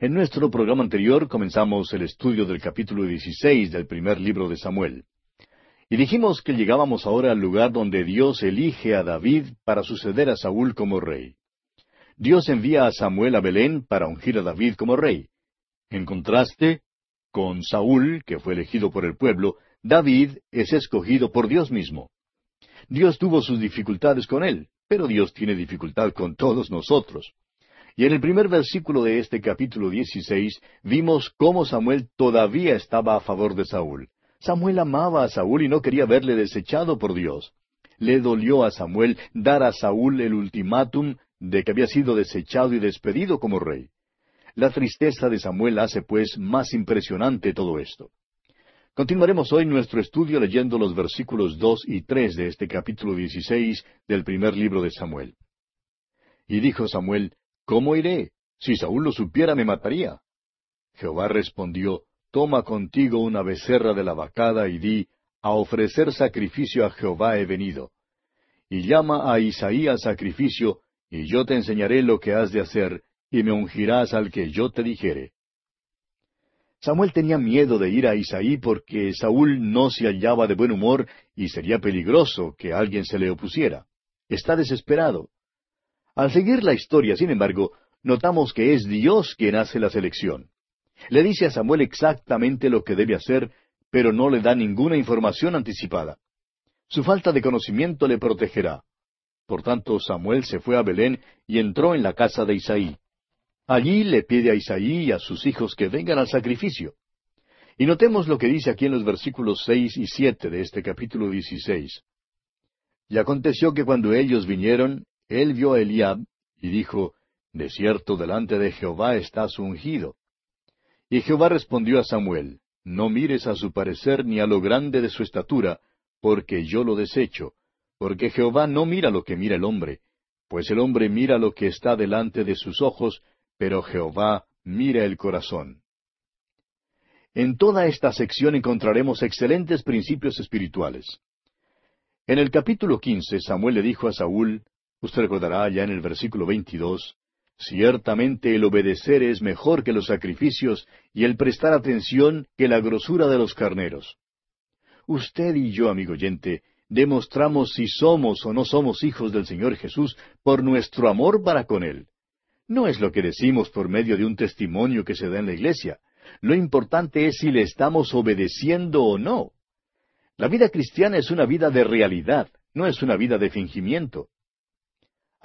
En nuestro programa anterior comenzamos el estudio del capítulo 16 del primer libro de Samuel. Y dijimos que llegábamos ahora al lugar donde Dios elige a David para suceder a Saúl como rey. Dios envía a Samuel a Belén para ungir a David como rey. En contraste, con Saúl, que fue elegido por el pueblo, David es escogido por Dios mismo. Dios tuvo sus dificultades con él, pero Dios tiene dificultad con todos nosotros. Y en el primer versículo de este capítulo 16 vimos cómo Samuel todavía estaba a favor de Saúl. Samuel amaba a Saúl y no quería verle desechado por Dios. Le dolió a Samuel dar a Saúl el ultimátum de que había sido desechado y despedido como rey. La tristeza de Samuel hace pues más impresionante todo esto. Continuaremos hoy nuestro estudio leyendo los versículos dos y tres de este capítulo dieciséis del primer libro de Samuel. Y dijo Samuel, ¿Cómo iré? Si Saúl lo supiera me mataría. Jehová respondió, Toma contigo una becerra de la vacada y di, A ofrecer sacrificio a Jehová he venido. Y llama a Isaí al sacrificio, y yo te enseñaré lo que has de hacer, y me ungirás al que yo te dijere. Samuel tenía miedo de ir a Isaí porque Saúl no se hallaba de buen humor y sería peligroso que alguien se le opusiera. Está desesperado. Al seguir la historia, sin embargo, notamos que es Dios quien hace la selección. Le dice a Samuel exactamente lo que debe hacer, pero no le da ninguna información anticipada. Su falta de conocimiento le protegerá. Por tanto, Samuel se fue a Belén y entró en la casa de Isaí. Allí le pide a Isaí y a sus hijos que vengan al sacrificio. Y notemos lo que dice aquí en los versículos seis y siete de este capítulo dieciséis. Y aconteció que cuando ellos vinieron, él vio a Eliab y dijo, De cierto delante de Jehová estás ungido. Y Jehová respondió a Samuel, No mires a su parecer ni a lo grande de su estatura, porque yo lo desecho, porque Jehová no mira lo que mira el hombre, pues el hombre mira lo que está delante de sus ojos, pero Jehová mira el corazón. En toda esta sección encontraremos excelentes principios espirituales. En el capítulo quince Samuel le dijo a Saúl, usted recordará ya en el versículo veintidós, Ciertamente el obedecer es mejor que los sacrificios y el prestar atención que la grosura de los carneros. Usted y yo, amigo oyente, demostramos si somos o no somos hijos del Señor Jesús por nuestro amor para con Él. No es lo que decimos por medio de un testimonio que se da en la iglesia. Lo importante es si le estamos obedeciendo o no. La vida cristiana es una vida de realidad, no es una vida de fingimiento.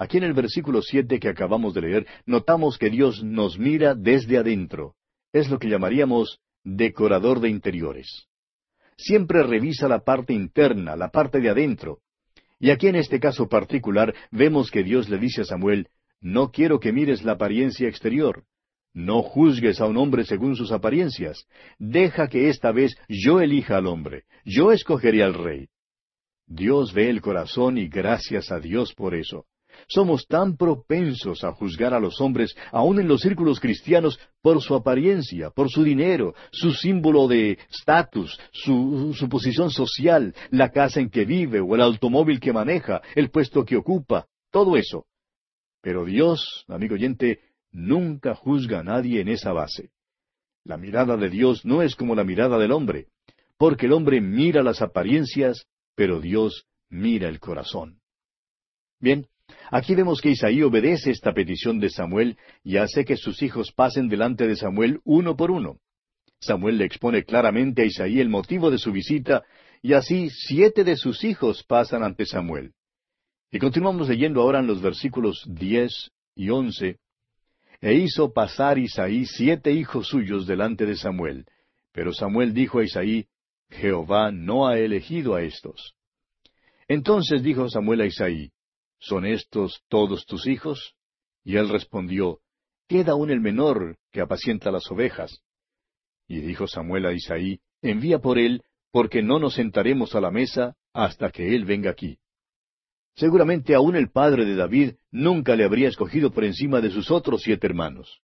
Aquí en el versículo siete que acabamos de leer, notamos que Dios nos mira desde adentro. Es lo que llamaríamos decorador de interiores. Siempre revisa la parte interna, la parte de adentro. Y aquí en este caso particular vemos que Dios le dice a Samuel, no quiero que mires la apariencia exterior. No juzgues a un hombre según sus apariencias. Deja que esta vez yo elija al hombre. Yo escogeré al rey. Dios ve el corazón y gracias a Dios por eso. Somos tan propensos a juzgar a los hombres, aun en los círculos cristianos, por su apariencia, por su dinero, su símbolo de estatus, su, su, posición social, la casa en que vive o el automóvil que maneja, el puesto que ocupa, todo eso. Pero Dios, amigo oyente, nunca juzga a nadie en esa base. La mirada de Dios no es como la mirada del hombre, porque el hombre mira las apariencias, pero Dios mira el corazón. Bien, aquí vemos que Isaí obedece esta petición de Samuel y hace que sus hijos pasen delante de Samuel uno por uno. Samuel le expone claramente a Isaí el motivo de su visita, y así siete de sus hijos pasan ante Samuel. Y continuamos leyendo ahora en los versículos diez y once. E hizo pasar Isaí siete hijos suyos delante de Samuel. Pero Samuel dijo a Isaí, Jehová no ha elegido a estos. Entonces dijo Samuel a Isaí, ¿son estos todos tus hijos? Y él respondió, Queda aún el menor que apacienta las ovejas. Y dijo Samuel a Isaí, Envía por él, porque no nos sentaremos a la mesa hasta que él venga aquí. Seguramente aún el padre de David nunca le habría escogido por encima de sus otros siete hermanos.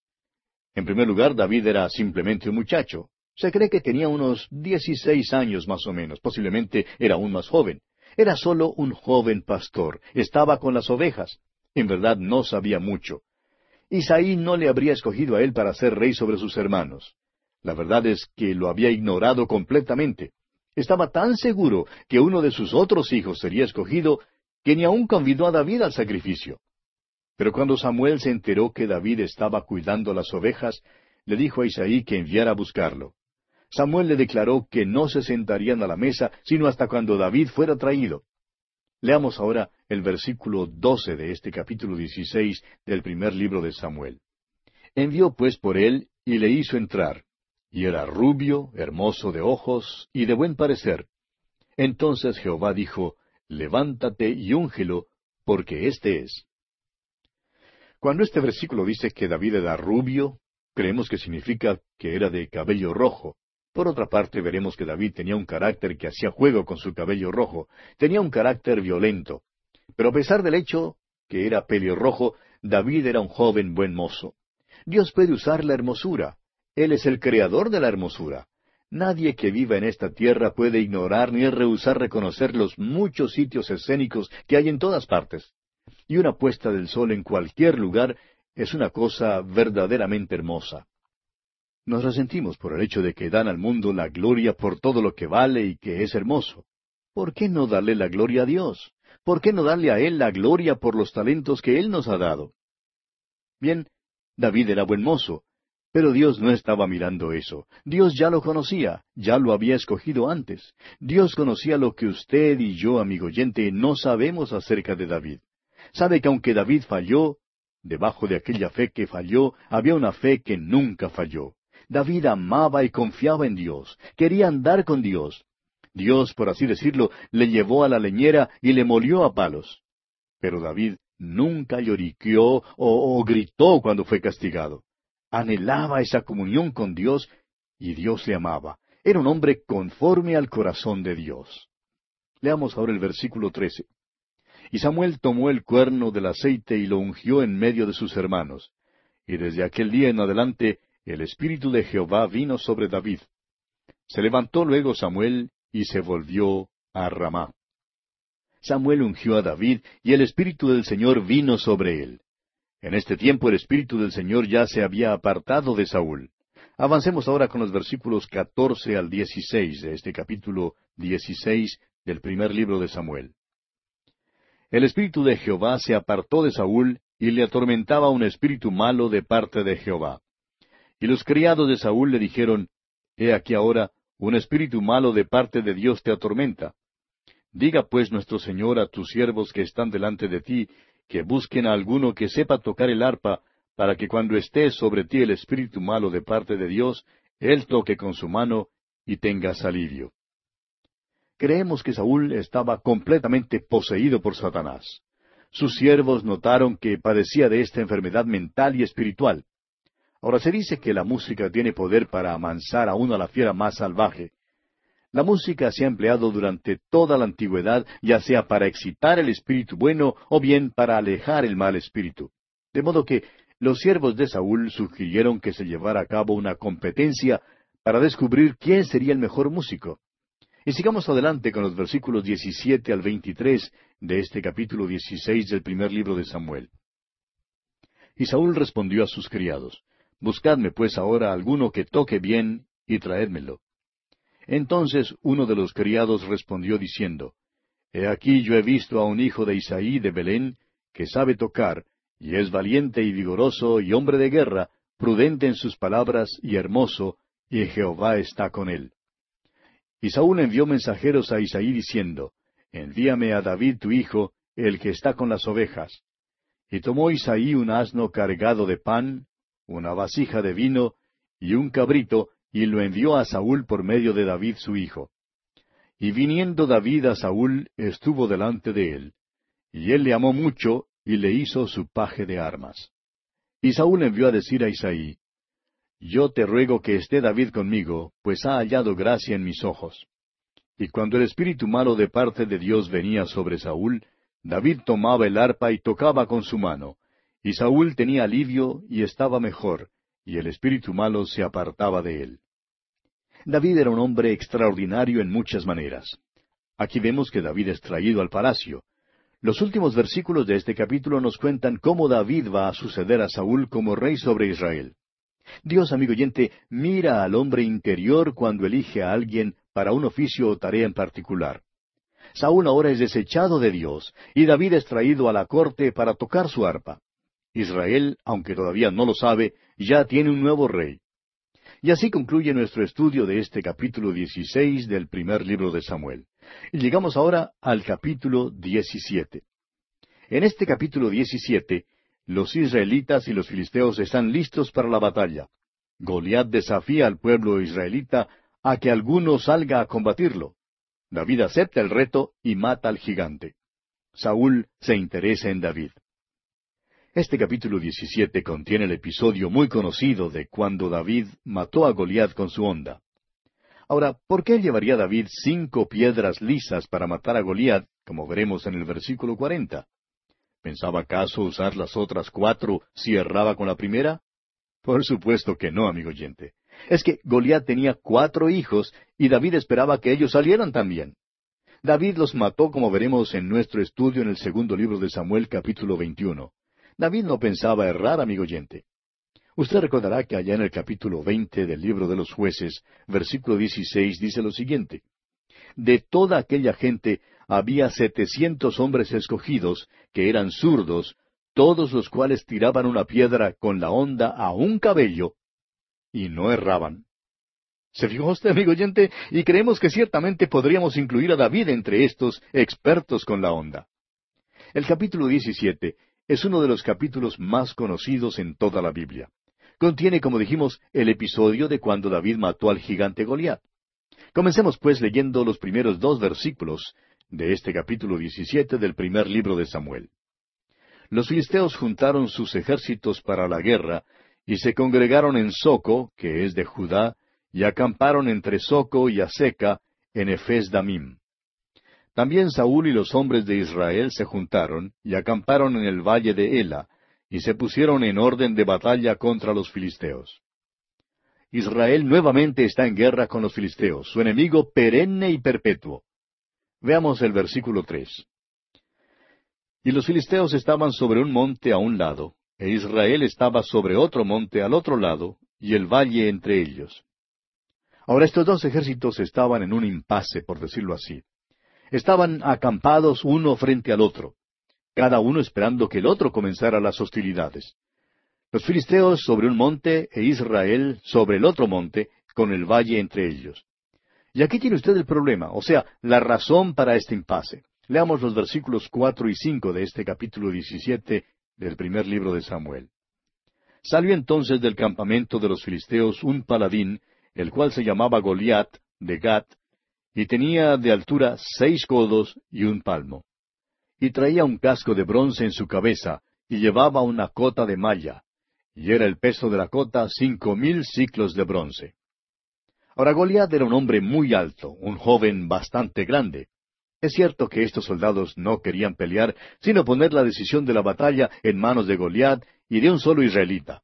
En primer lugar, David era simplemente un muchacho. Se cree que tenía unos dieciséis años más o menos, posiblemente era aún más joven. Era solo un joven pastor, estaba con las ovejas. En verdad no sabía mucho. Isaí no le habría escogido a él para ser rey sobre sus hermanos. La verdad es que lo había ignorado completamente. Estaba tan seguro que uno de sus otros hijos sería escogido que ni aun convidó a David al sacrificio. Pero cuando Samuel se enteró que David estaba cuidando las ovejas, le dijo a Isaí que enviara a buscarlo. Samuel le declaró que no se sentarían a la mesa sino hasta cuando David fuera traído. Leamos ahora el versículo doce de este capítulo dieciséis del primer libro de Samuel. Envió pues por él y le hizo entrar, y era rubio, hermoso de ojos y de buen parecer. Entonces Jehová dijo, Levántate y úngelo, porque éste es. Cuando este versículo dice que David era rubio, creemos que significa que era de cabello rojo. Por otra parte, veremos que David tenía un carácter que hacía juego con su cabello rojo, tenía un carácter violento. Pero a pesar del hecho que era pelirrojo, David era un joven buen mozo. Dios puede usar la hermosura. Él es el creador de la hermosura. Nadie que viva en esta tierra puede ignorar ni rehusar reconocer los muchos sitios escénicos que hay en todas partes. Y una puesta del sol en cualquier lugar es una cosa verdaderamente hermosa. Nos resentimos por el hecho de que dan al mundo la gloria por todo lo que vale y que es hermoso. ¿Por qué no darle la gloria a Dios? ¿Por qué no darle a Él la gloria por los talentos que Él nos ha dado? Bien, David era buen mozo, pero Dios no estaba mirando eso. Dios ya lo conocía, ya lo había escogido antes. Dios conocía lo que usted y yo, amigo oyente, no sabemos acerca de David. Sabe que aunque David falló, debajo de aquella fe que falló, había una fe que nunca falló. David amaba y confiaba en Dios, quería andar con Dios. Dios, por así decirlo, le llevó a la leñera y le molió a palos. Pero David nunca lloriqueó o, gritó cuando fue castigado. Anhelaba esa comunión con Dios y Dios le amaba. Era un hombre conforme al corazón de Dios. Leamos ahora el versículo trece. Y Samuel tomó el cuerno del aceite y lo ungió en medio de sus hermanos. Y desde aquel día en adelante el Espíritu de Jehová vino sobre David. Se levantó luego Samuel y se volvió a Ramá. Samuel ungió a David y el Espíritu del Señor vino sobre él. En este tiempo el Espíritu del Señor ya se había apartado de Saúl. Avancemos ahora con los versículos catorce al dieciséis de este capítulo dieciséis del primer libro de Samuel. El espíritu de Jehová se apartó de Saúl y le atormentaba un espíritu malo de parte de Jehová. Y los criados de Saúl le dijeron, He aquí ahora, un espíritu malo de parte de Dios te atormenta. Diga pues nuestro Señor a tus siervos que están delante de ti, que busquen a alguno que sepa tocar el arpa, para que cuando esté sobre ti el espíritu malo de parte de Dios, él toque con su mano y tengas alivio. Creemos que Saúl estaba completamente poseído por Satanás. Sus siervos notaron que padecía de esta enfermedad mental y espiritual. Ahora se dice que la música tiene poder para amansar aún a la fiera más salvaje. La música se ha empleado durante toda la antigüedad, ya sea para excitar el espíritu bueno o bien para alejar el mal espíritu. De modo que los siervos de Saúl sugirieron que se llevara a cabo una competencia para descubrir quién sería el mejor músico. Y sigamos adelante con los versículos 17 al 23 de este capítulo 16 del primer libro de Samuel. Y Saúl respondió a sus criados, Buscadme pues ahora alguno que toque bien y traédmelo. Entonces uno de los criados respondió diciendo, He aquí yo he visto a un hijo de Isaí de Belén, que sabe tocar, y es valiente y vigoroso y hombre de guerra, prudente en sus palabras y hermoso, y Jehová está con él. Y Saúl envió mensajeros a Isaí diciendo, Envíame a David tu hijo, el que está con las ovejas. Y tomó Isaí un asno cargado de pan, una vasija de vino y un cabrito, y lo envió a Saúl por medio de David su hijo. Y viniendo David a Saúl, estuvo delante de él. Y él le amó mucho, y le hizo su paje de armas. Y Saúl envió a decir a Isaí, yo te ruego que esté David conmigo, pues ha hallado gracia en mis ojos. Y cuando el espíritu malo de parte de Dios venía sobre Saúl, David tomaba el arpa y tocaba con su mano, y Saúl tenía alivio y estaba mejor, y el espíritu malo se apartaba de él. David era un hombre extraordinario en muchas maneras. Aquí vemos que David es traído al palacio. Los últimos versículos de este capítulo nos cuentan cómo David va a suceder a Saúl como rey sobre Israel. Dios, amigo oyente, mira al hombre interior cuando elige a alguien para un oficio o tarea en particular. Saúl ahora es desechado de Dios, y David es traído a la corte para tocar su arpa. Israel, aunque todavía no lo sabe, ya tiene un nuevo rey. Y así concluye nuestro estudio de este capítulo 16 del primer libro de Samuel. Y llegamos ahora al capítulo 17. En este capítulo 17, los israelitas y los filisteos están listos para la batalla. Goliat desafía al pueblo israelita a que alguno salga a combatirlo. David acepta el reto y mata al gigante. Saúl se interesa en David. Este capítulo 17 contiene el episodio muy conocido de cuando David mató a Goliat con su onda. Ahora, ¿por qué llevaría David cinco piedras lisas para matar a Goliat, como veremos en el versículo cuarenta? ¿Pensaba acaso usar las otras cuatro si erraba con la primera? Por supuesto que no, amigo oyente. Es que Goliat tenía cuatro hijos y David esperaba que ellos salieran también. David los mató como veremos en nuestro estudio en el segundo libro de Samuel capítulo 21. David no pensaba errar, amigo oyente. Usted recordará que allá en el capítulo veinte del libro de los jueces, versículo 16, dice lo siguiente. De toda aquella gente había setecientos hombres escogidos, que eran zurdos, todos los cuales tiraban una piedra con la onda a un cabello, y no erraban. ¿Se fijó usted, amigo oyente? Y creemos que ciertamente podríamos incluir a David entre estos expertos con la onda. El capítulo 17 es uno de los capítulos más conocidos en toda la Biblia. Contiene, como dijimos, el episodio de cuando David mató al gigante Goliat. Comencemos pues leyendo los primeros dos versículos de este capítulo 17 del primer libro de Samuel. Los filisteos juntaron sus ejércitos para la guerra y se congregaron en Soco, que es de Judá, y acamparon entre Soco y Aseca en Efes Damim. También Saúl y los hombres de Israel se juntaron y acamparon en el valle de Ela, y se pusieron en orden de batalla contra los filisteos. Israel nuevamente está en guerra con los filisteos, su enemigo perenne y perpetuo. Veamos el versículo tres. Y los filisteos estaban sobre un monte a un lado, e Israel estaba sobre otro monte al otro lado, y el valle entre ellos. Ahora estos dos ejércitos estaban en un impasse, por decirlo así. Estaban acampados uno frente al otro, cada uno esperando que el otro comenzara las hostilidades. Los filisteos sobre un monte e Israel sobre el otro monte, con el valle entre ellos. Y aquí tiene usted el problema, o sea, la razón para este impasse. Leamos los versículos cuatro y cinco de este capítulo diecisiete del primer libro de Samuel. Salió entonces del campamento de los filisteos un paladín, el cual se llamaba Goliat, de Gat, y tenía de altura seis codos y un palmo. Y traía un casco de bronce en su cabeza, y llevaba una cota de malla, y era el peso de la cota cinco mil ciclos de bronce. Ahora Goliat era un hombre muy alto, un joven bastante grande. Es cierto que estos soldados no querían pelear, sino poner la decisión de la batalla en manos de Goliat y de un solo israelita.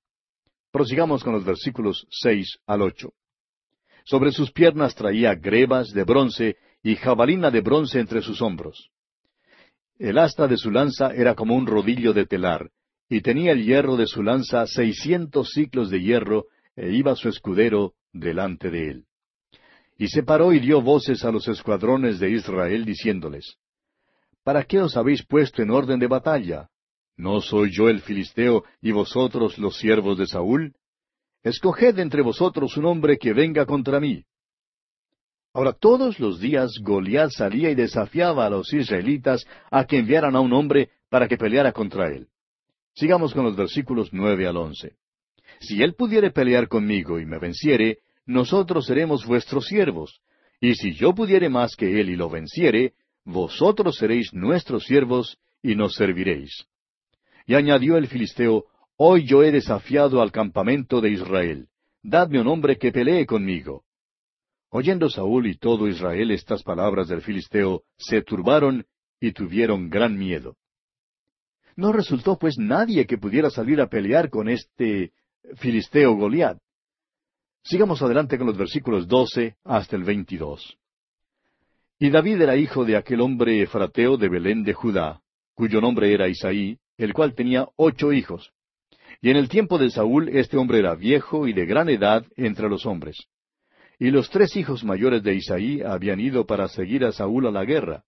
Prosigamos con los versículos seis al ocho. Sobre sus piernas traía grebas de bronce y jabalina de bronce entre sus hombros. El asta de su lanza era como un rodillo de telar, y tenía el hierro de su lanza seiscientos ciclos de hierro, e iba su escudero delante de él. Y se paró y dio voces a los escuadrones de Israel, diciéndoles, ¿Para qué os habéis puesto en orden de batalla? ¿No soy yo el filisteo y vosotros los siervos de Saúl? Escoged entre vosotros un hombre que venga contra mí. Ahora todos los días Goliat salía y desafiaba a los israelitas a que enviaran a un hombre para que peleara contra él. Sigamos con los versículos nueve al once. Si él pudiere pelear conmigo y me venciere, nosotros seremos vuestros siervos. Y si yo pudiere más que él y lo venciere, vosotros seréis nuestros siervos y nos serviréis. Y añadió el filisteo, Hoy yo he desafiado al campamento de Israel. Dadme un hombre que pelee conmigo. Oyendo Saúl y todo Israel estas palabras del filisteo, se turbaron y tuvieron gran miedo. No resultó pues nadie que pudiera salir a pelear con este filisteo Goliat. Sigamos adelante con los versículos doce hasta el veintidós. Y David era hijo de aquel hombre efrateo de Belén de Judá, cuyo nombre era Isaí, el cual tenía ocho hijos. Y en el tiempo de Saúl este hombre era viejo y de gran edad entre los hombres. Y los tres hijos mayores de Isaí habían ido para seguir a Saúl a la guerra.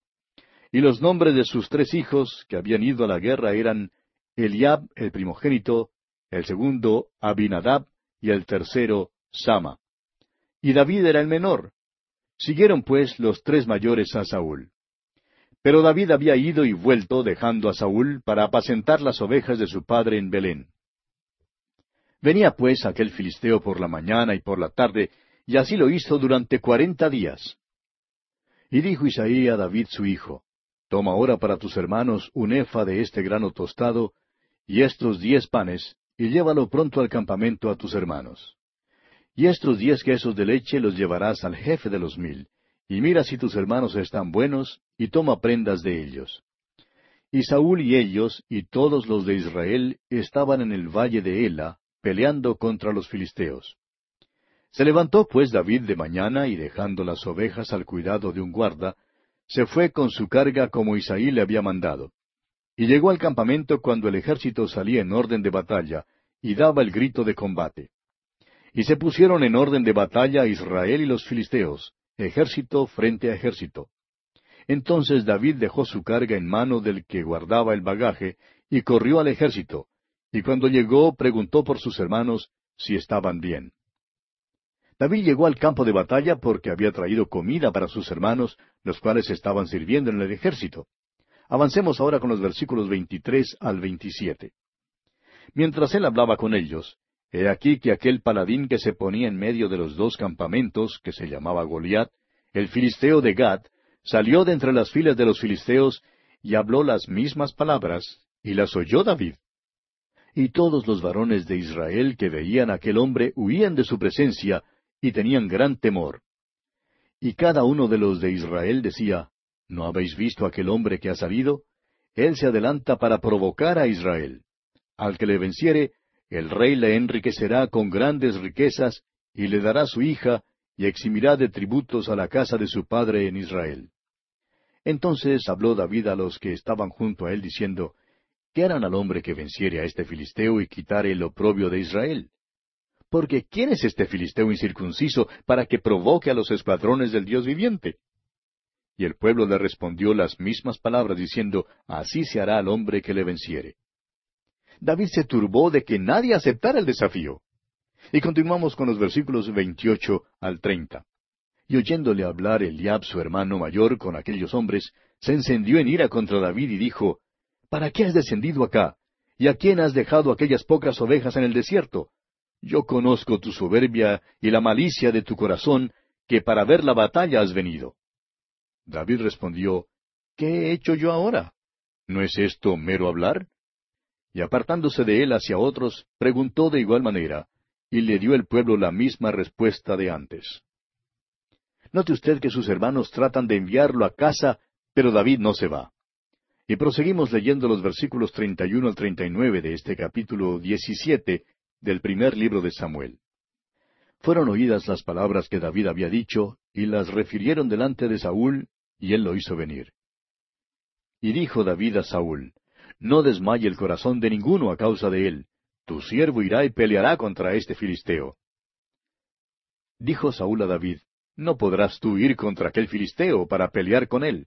Y los nombres de sus tres hijos que habían ido a la guerra eran Eliab el primogénito, el segundo Abinadab y el tercero Sama. Y David era el menor. Siguieron pues los tres mayores a Saúl. Pero David había ido y vuelto dejando a Saúl para apacentar las ovejas de su padre en Belén. Venía pues aquel filisteo por la mañana y por la tarde, y así lo hizo durante cuarenta días. Y dijo Isaí a David su hijo, Toma ahora para tus hermanos un efa de este grano tostado, y estos diez panes, y llévalo pronto al campamento a tus hermanos. Y estos diez quesos de leche los llevarás al jefe de los mil, y mira si tus hermanos están buenos, y toma prendas de ellos. Y Saúl y ellos, y todos los de Israel, estaban en el valle de Ela, peleando contra los filisteos. Se levantó pues David de mañana, y dejando las ovejas al cuidado de un guarda, se fue con su carga como Isaí le había mandado. Y llegó al campamento cuando el ejército salía en orden de batalla, y daba el grito de combate. Y se pusieron en orden de batalla Israel y los filisteos, ejército frente a ejército. Entonces David dejó su carga en mano del que guardaba el bagaje, y corrió al ejército, y cuando llegó preguntó por sus hermanos si estaban bien. David llegó al campo de batalla porque había traído comida para sus hermanos, los cuales estaban sirviendo en el ejército. Avancemos ahora con los versículos 23 al 27. Mientras él hablaba con ellos, he aquí que aquel paladín que se ponía en medio de los dos campamentos, que se llamaba Goliat, el filisteo de Gad, salió de entre las filas de los filisteos y habló las mismas palabras, y las oyó David. Y todos los varones de Israel que veían a aquel hombre huían de su presencia y tenían gran temor. Y cada uno de los de Israel decía, ¿No habéis visto aquel hombre que ha salido? Él se adelanta para provocar a Israel. Al que le venciere, el rey le enriquecerá con grandes riquezas, y le dará su hija, y eximirá de tributos a la casa de su padre en Israel. Entonces habló David a los que estaban junto a él, diciendo, ¿Qué harán al hombre que venciere a este filisteo y quitare el oprobio de Israel? Porque ¿quién es este filisteo incircunciso para que provoque a los escuadrones del Dios viviente? Y el pueblo le respondió las mismas palabras, diciendo, Así se hará al hombre que le venciere. David se turbó de que nadie aceptara el desafío. Y continuamos con los versículos 28 al 30. Y oyéndole hablar Eliab, su hermano mayor, con aquellos hombres, se encendió en ira contra David y dijo, ¿Para qué has descendido acá? ¿Y a quién has dejado aquellas pocas ovejas en el desierto? Yo conozco tu soberbia y la malicia de tu corazón, que para ver la batalla has venido. David respondió, ¿Qué he hecho yo ahora? ¿No es esto mero hablar? Y apartándose de él hacia otros, preguntó de igual manera, y le dio el pueblo la misma respuesta de antes. Note usted que sus hermanos tratan de enviarlo a casa, pero David no se va. Y proseguimos leyendo los versículos 31 al 39 de este capítulo 17 del primer libro de Samuel. Fueron oídas las palabras que David había dicho, y las refirieron delante de Saúl, y él lo hizo venir. Y dijo David a Saúl, No desmaye el corazón de ninguno a causa de él, tu siervo irá y peleará contra este filisteo. Dijo Saúl a David, No podrás tú ir contra aquel filisteo para pelear con él,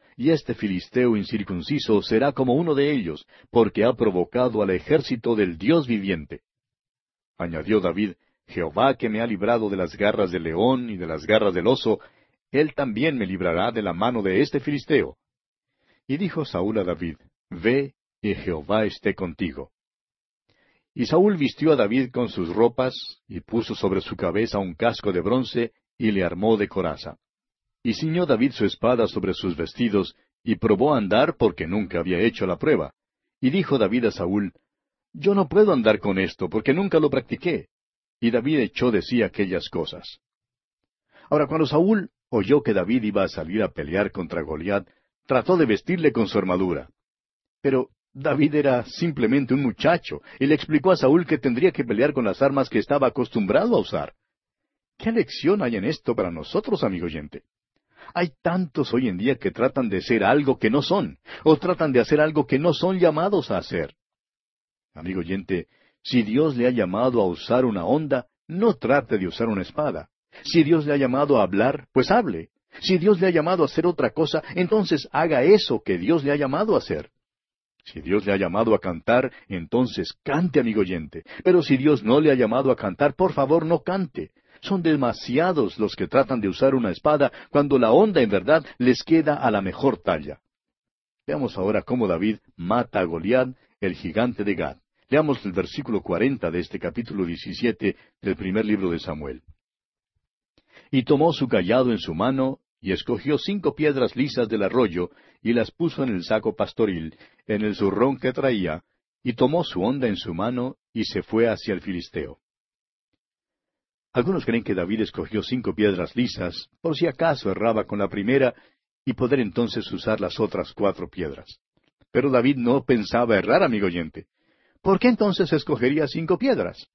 y este filisteo incircunciso será como uno de ellos, porque ha provocado al ejército del Dios viviente. Añadió David, Jehová que me ha librado de las garras del león y de las garras del oso, él también me librará de la mano de este filisteo. Y dijo Saúl a David, Ve, y Jehová esté contigo. Y Saúl vistió a David con sus ropas, y puso sobre su cabeza un casco de bronce, y le armó de coraza. Y ciñó David su espada sobre sus vestidos, y probó a andar porque nunca había hecho la prueba. Y dijo David a Saúl, Yo no puedo andar con esto, porque nunca lo practiqué. Y David echó de sí aquellas cosas. Ahora, cuando Saúl oyó que David iba a salir a pelear contra Goliat, trató de vestirle con su armadura. Pero David era simplemente un muchacho, y le explicó a Saúl que tendría que pelear con las armas que estaba acostumbrado a usar. ¿Qué lección hay en esto para nosotros, amigo oyente? Hay tantos hoy en día que tratan de ser algo que no son, o tratan de hacer algo que no son llamados a hacer. Amigo oyente, si Dios le ha llamado a usar una onda, no trate de usar una espada. Si Dios le ha llamado a hablar, pues hable. Si Dios le ha llamado a hacer otra cosa, entonces haga eso que Dios le ha llamado a hacer. Si Dios le ha llamado a cantar, entonces cante, amigo oyente. Pero si Dios no le ha llamado a cantar, por favor no cante. Son demasiados los que tratan de usar una espada cuando la onda en verdad les queda a la mejor talla. Veamos ahora cómo David mata a Goliat, el gigante de Gad. Leamos el versículo cuarenta de este capítulo diecisiete del primer libro de Samuel. Y tomó su callado en su mano, y escogió cinco piedras lisas del arroyo, y las puso en el saco pastoril, en el zurrón que traía, y tomó su onda en su mano, y se fue hacia el Filisteo. Algunos creen que David escogió cinco piedras lisas, por si acaso erraba con la primera, y poder entonces usar las otras cuatro piedras. Pero David no pensaba errar, amigo oyente. ¿Por qué entonces escogería cinco piedras?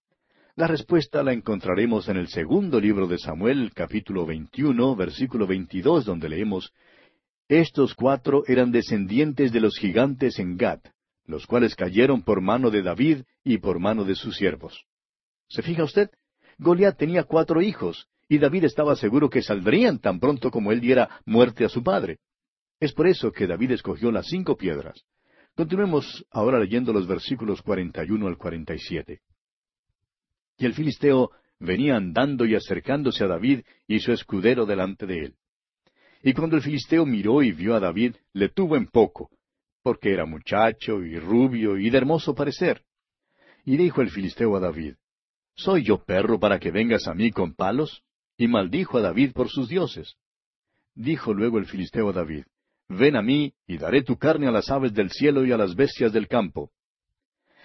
La respuesta la encontraremos en el segundo libro de Samuel, capítulo 21, versículo 22, donde leemos, Estos cuatro eran descendientes de los gigantes en Gad, los cuales cayeron por mano de David y por mano de sus siervos. ¿Se fija usted? Goliat tenía cuatro hijos, y David estaba seguro que saldrían tan pronto como él diera muerte a su padre. Es por eso que David escogió las cinco piedras. Continuemos ahora leyendo los versículos 41 al 47. Y el filisteo venía andando y acercándose a David y su escudero delante de él. Y cuando el filisteo miró y vio a David, le tuvo en poco, porque era muchacho y rubio y de hermoso parecer. Y dijo el filisteo a David, ¿Soy yo perro para que vengas a mí con palos? Y maldijo a David por sus dioses. Dijo luego el filisteo a David, Ven a mí, y daré tu carne a las aves del cielo y a las bestias del campo.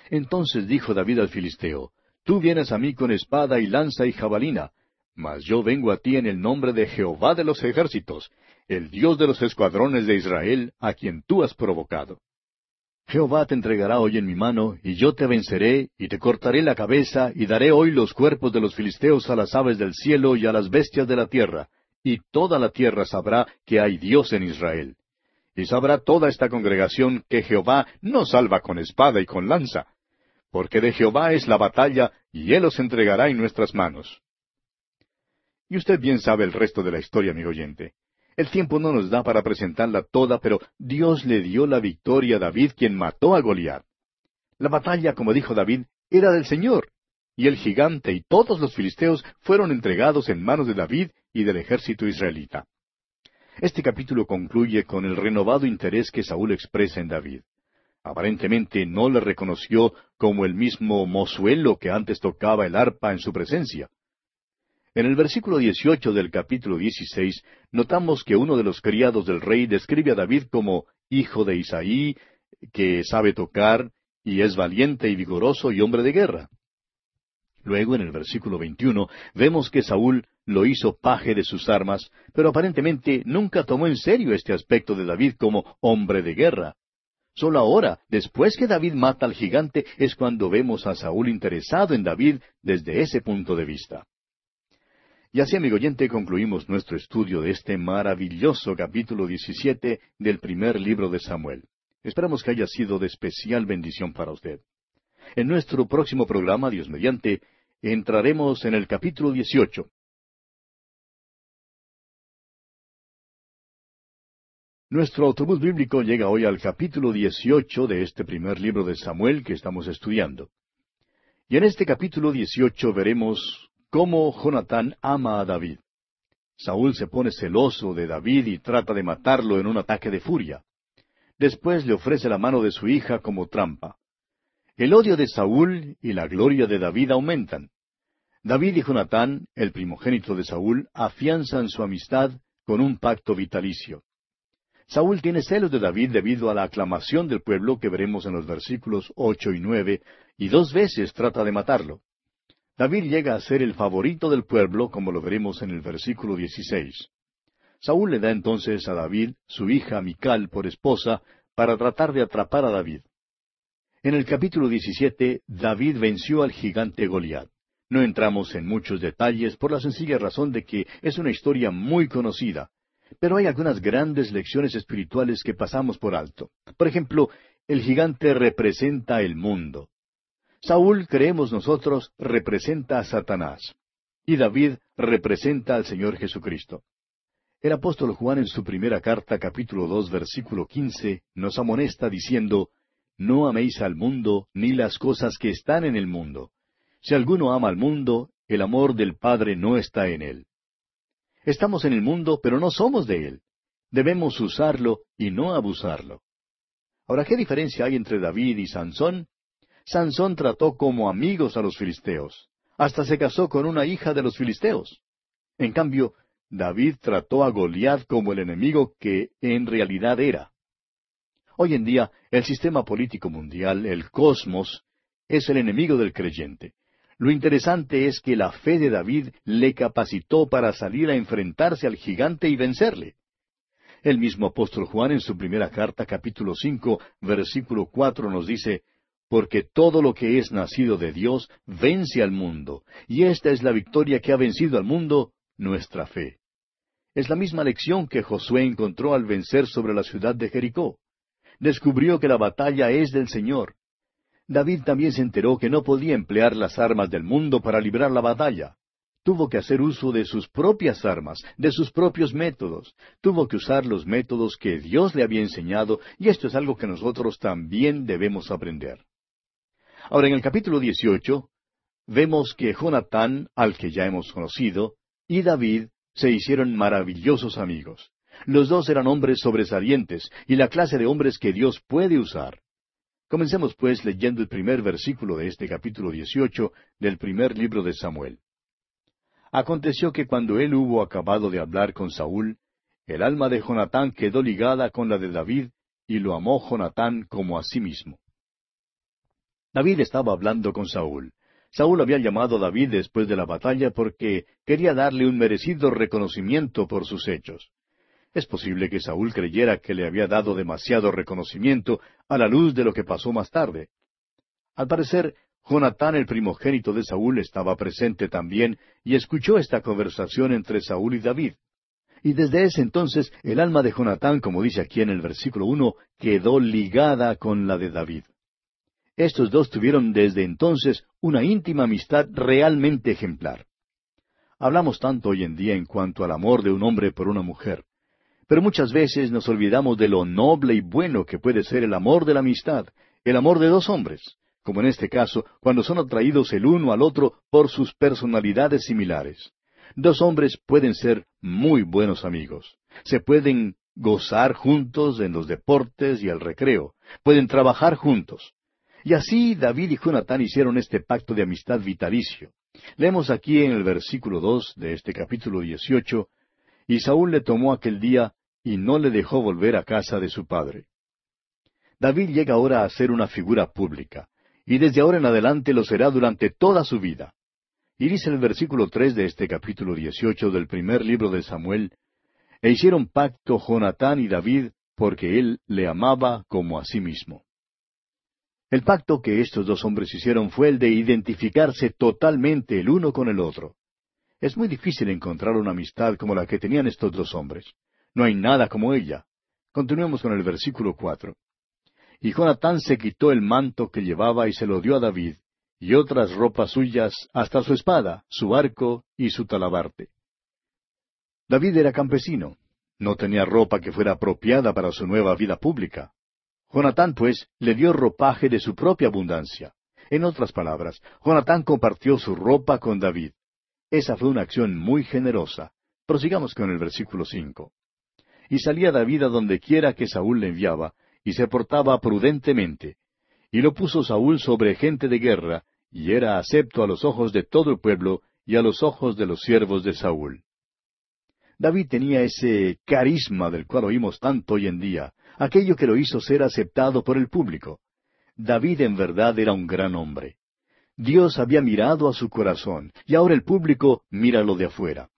Entonces dijo David al filisteo, Tú vienes a mí con espada y lanza y jabalina, mas yo vengo a ti en el nombre de Jehová de los ejércitos, el Dios de los escuadrones de Israel, a quien tú has provocado. Jehová te entregará hoy en mi mano, y yo te venceré, y te cortaré la cabeza, y daré hoy los cuerpos de los filisteos a las aves del cielo y a las bestias de la tierra, y toda la tierra sabrá que hay Dios en Israel. Y sabrá toda esta congregación que Jehová no salva con espada y con lanza, porque de Jehová es la batalla, y Él os entregará en nuestras manos. Y usted bien sabe el resto de la historia, amigo oyente. El tiempo no nos da para presentarla toda, pero Dios le dio la victoria a David, quien mató a Goliat. La batalla, como dijo David, era del Señor, y el gigante y todos los filisteos fueron entregados en manos de David y del ejército israelita. Este capítulo concluye con el renovado interés que Saúl expresa en David. Aparentemente no le reconoció como el mismo mozuelo que antes tocaba el arpa en su presencia. En el versículo 18 del capítulo 16 notamos que uno de los criados del rey describe a David como hijo de Isaí, que sabe tocar, y es valiente y vigoroso y hombre de guerra. Luego, en el versículo 21, vemos que Saúl lo hizo paje de sus armas, pero aparentemente nunca tomó en serio este aspecto de David como hombre de guerra. Solo ahora, después que David mata al gigante, es cuando vemos a Saúl interesado en David desde ese punto de vista. Y así, amigo oyente, concluimos nuestro estudio de este maravilloso capítulo 17 del primer libro de Samuel. Esperamos que haya sido de especial bendición para usted. En nuestro próximo programa, Dios mediante, entraremos en el capítulo 18. Nuestro autobús bíblico llega hoy al capítulo 18 de este primer libro de Samuel que estamos estudiando. Y en este capítulo 18 veremos cómo Jonatán ama a David. Saúl se pone celoso de David y trata de matarlo en un ataque de furia. Después le ofrece la mano de su hija como trampa. El odio de Saúl y la gloria de David aumentan. David y Jonatán, el primogénito de Saúl, afianzan su amistad con un pacto vitalicio. Saúl tiene celos de David debido a la aclamación del pueblo que veremos en los versículos ocho y nueve, y dos veces trata de matarlo. David llega a ser el favorito del pueblo, como lo veremos en el versículo 16. Saúl le da entonces a David su hija Mical por esposa para tratar de atrapar a David. En el capítulo 17, David venció al gigante Goliat. No entramos en muchos detalles por la sencilla razón de que es una historia muy conocida, pero hay algunas grandes lecciones espirituales que pasamos por alto. Por ejemplo, el gigante representa el mundo. Saúl, creemos nosotros, representa a Satanás. Y David representa al Señor Jesucristo. El apóstol Juan en su primera carta, capítulo dos, versículo quince, nos amonesta diciendo, no améis al mundo ni las cosas que están en el mundo. Si alguno ama al mundo, el amor del Padre no está en él. Estamos en el mundo, pero no somos de él. Debemos usarlo y no abusarlo. Ahora, ¿qué diferencia hay entre David y Sansón? Sansón trató como amigos a los filisteos. Hasta se casó con una hija de los filisteos. En cambio, David trató a Goliat como el enemigo que en realidad era. Hoy en día, el sistema político mundial, el cosmos, es el enemigo del creyente. Lo interesante es que la fe de David le capacitó para salir a enfrentarse al gigante y vencerle. El mismo apóstol Juan en su primera carta, capítulo cinco, versículo cuatro, nos dice, Porque todo lo que es nacido de Dios vence al mundo, y esta es la victoria que ha vencido al mundo, nuestra fe. Es la misma lección que Josué encontró al vencer sobre la ciudad de Jericó descubrió que la batalla es del Señor. David también se enteró que no podía emplear las armas del mundo para librar la batalla. Tuvo que hacer uso de sus propias armas, de sus propios métodos. Tuvo que usar los métodos que Dios le había enseñado, y esto es algo que nosotros también debemos aprender. Ahora, en el capítulo 18, vemos que Jonatán, al que ya hemos conocido, y David se hicieron maravillosos amigos. Los dos eran hombres sobresalientes y la clase de hombres que Dios puede usar. Comencemos pues leyendo el primer versículo de este capítulo 18 del primer libro de Samuel. Aconteció que cuando él hubo acabado de hablar con Saúl, el alma de Jonatán quedó ligada con la de David, y lo amó Jonatán como a sí mismo. David estaba hablando con Saúl. Saúl había llamado a David después de la batalla porque quería darle un merecido reconocimiento por sus hechos. Es posible que Saúl creyera que le había dado demasiado reconocimiento a la luz de lo que pasó más tarde. Al parecer, Jonatán, el primogénito de Saúl, estaba presente también y escuchó esta conversación entre Saúl y David. Y desde ese entonces el alma de Jonatán, como dice aquí en el versículo uno, quedó ligada con la de David. Estos dos tuvieron desde entonces una íntima amistad realmente ejemplar. Hablamos tanto hoy en día en cuanto al amor de un hombre por una mujer. Pero muchas veces nos olvidamos de lo noble y bueno que puede ser el amor de la amistad, el amor de dos hombres, como en este caso, cuando son atraídos el uno al otro por sus personalidades similares. Dos hombres pueden ser muy buenos amigos. Se pueden gozar juntos en los deportes y el recreo. Pueden trabajar juntos. Y así David y Jonatán hicieron este pacto de amistad vitalicio. Leemos aquí en el versículo dos de este capítulo dieciocho, y Saúl le tomó aquel día y no le dejó volver a casa de su padre. David llega ahora a ser una figura pública, y desde ahora en adelante lo será durante toda su vida. Y dice el versículo tres de este capítulo dieciocho del primer libro de Samuel, E hicieron pacto Jonatán y David, porque él le amaba como a sí mismo. El pacto que estos dos hombres hicieron fue el de identificarse totalmente el uno con el otro. Es muy difícil encontrar una amistad como la que tenían estos dos hombres. No hay nada como ella. Continuemos con el versículo cuatro. Y Jonatán se quitó el manto que llevaba y se lo dio a David, y otras ropas suyas, hasta su espada, su arco y su talabarte. David era campesino. No tenía ropa que fuera apropiada para su nueva vida pública. Jonatán, pues, le dio ropaje de su propia abundancia. En otras palabras, Jonatán compartió su ropa con David. Esa fue una acción muy generosa. Prosigamos con el versículo cinco y salía David a donde quiera que Saúl le enviaba, y se portaba prudentemente. Y lo puso Saúl sobre gente de guerra, y era acepto a los ojos de todo el pueblo y a los ojos de los siervos de Saúl. David tenía ese carisma del cual oímos tanto hoy en día, aquello que lo hizo ser aceptado por el público. David en verdad era un gran hombre. Dios había mirado a su corazón, y ahora el público mira lo de afuera.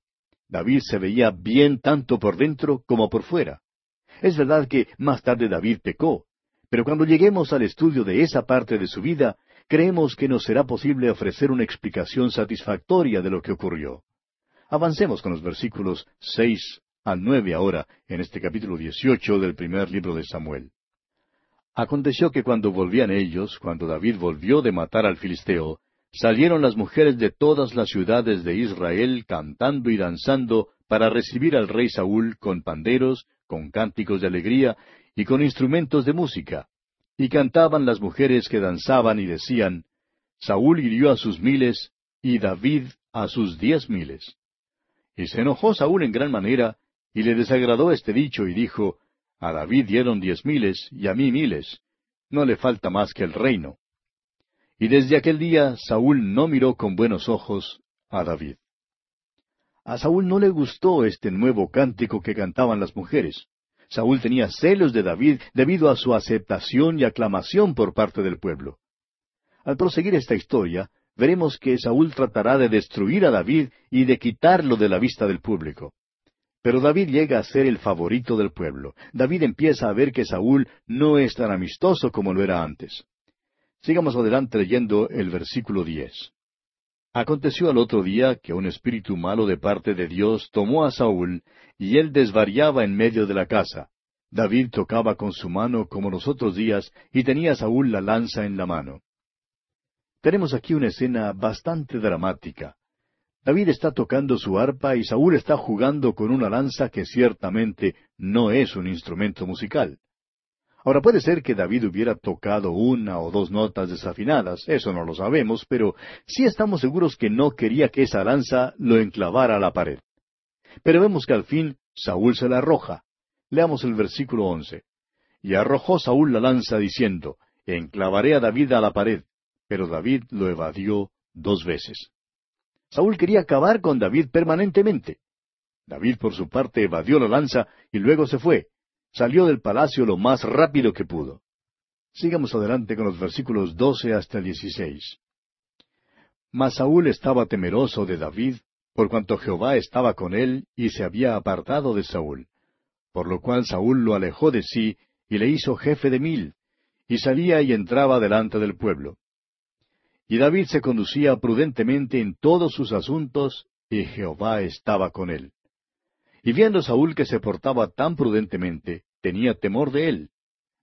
David se veía bien tanto por dentro como por fuera. Es verdad que más tarde David pecó, pero cuando lleguemos al estudio de esa parte de su vida, creemos que nos será posible ofrecer una explicación satisfactoria de lo que ocurrió. Avancemos con los versículos seis al nueve ahora, en este capítulo dieciocho del primer libro de Samuel. Aconteció que cuando volvían ellos, cuando David volvió de matar al filisteo, salieron las mujeres de todas las ciudades de Israel cantando y danzando para recibir al rey Saúl con panderos, con cánticos de alegría y con instrumentos de música. Y cantaban las mujeres que danzaban y decían, Saúl hirió a sus miles y David a sus diez miles. Y se enojó Saúl en gran manera, y le desagradó este dicho, y dijo, a David dieron diez miles y a mí miles. No le falta más que el reino. Y desde aquel día Saúl no miró con buenos ojos a David. A Saúl no le gustó este nuevo cántico que cantaban las mujeres. Saúl tenía celos de David debido a su aceptación y aclamación por parte del pueblo. Al proseguir esta historia, veremos que Saúl tratará de destruir a David y de quitarlo de la vista del público. Pero David llega a ser el favorito del pueblo. David empieza a ver que Saúl no es tan amistoso como lo era antes. Sigamos adelante leyendo el versículo diez. Aconteció al otro día que un espíritu malo de parte de Dios tomó a Saúl, y él desvariaba en medio de la casa. David tocaba con su mano como los otros días, y tenía Saúl la lanza en la mano. Tenemos aquí una escena bastante dramática. David está tocando su arpa y Saúl está jugando con una lanza que ciertamente no es un instrumento musical. Ahora puede ser que David hubiera tocado una o dos notas desafinadas, eso no lo sabemos, pero sí estamos seguros que no quería que esa lanza lo enclavara a la pared. Pero vemos que al fin Saúl se la arroja. Leamos el versículo once. Y arrojó Saúl la lanza diciendo, Enclavaré a David a la pared. Pero David lo evadió dos veces. Saúl quería acabar con David permanentemente. David por su parte evadió la lanza y luego se fue. Salió del palacio lo más rápido que pudo. Sigamos adelante con los versículos doce hasta dieciséis. Mas Saúl estaba temeroso de David, por cuanto Jehová estaba con él y se había apartado de Saúl. Por lo cual Saúl lo alejó de sí y le hizo jefe de mil, y salía y entraba delante del pueblo. Y David se conducía prudentemente en todos sus asuntos, y Jehová estaba con él. Y viendo Saúl que se portaba tan prudentemente, tenía temor de él.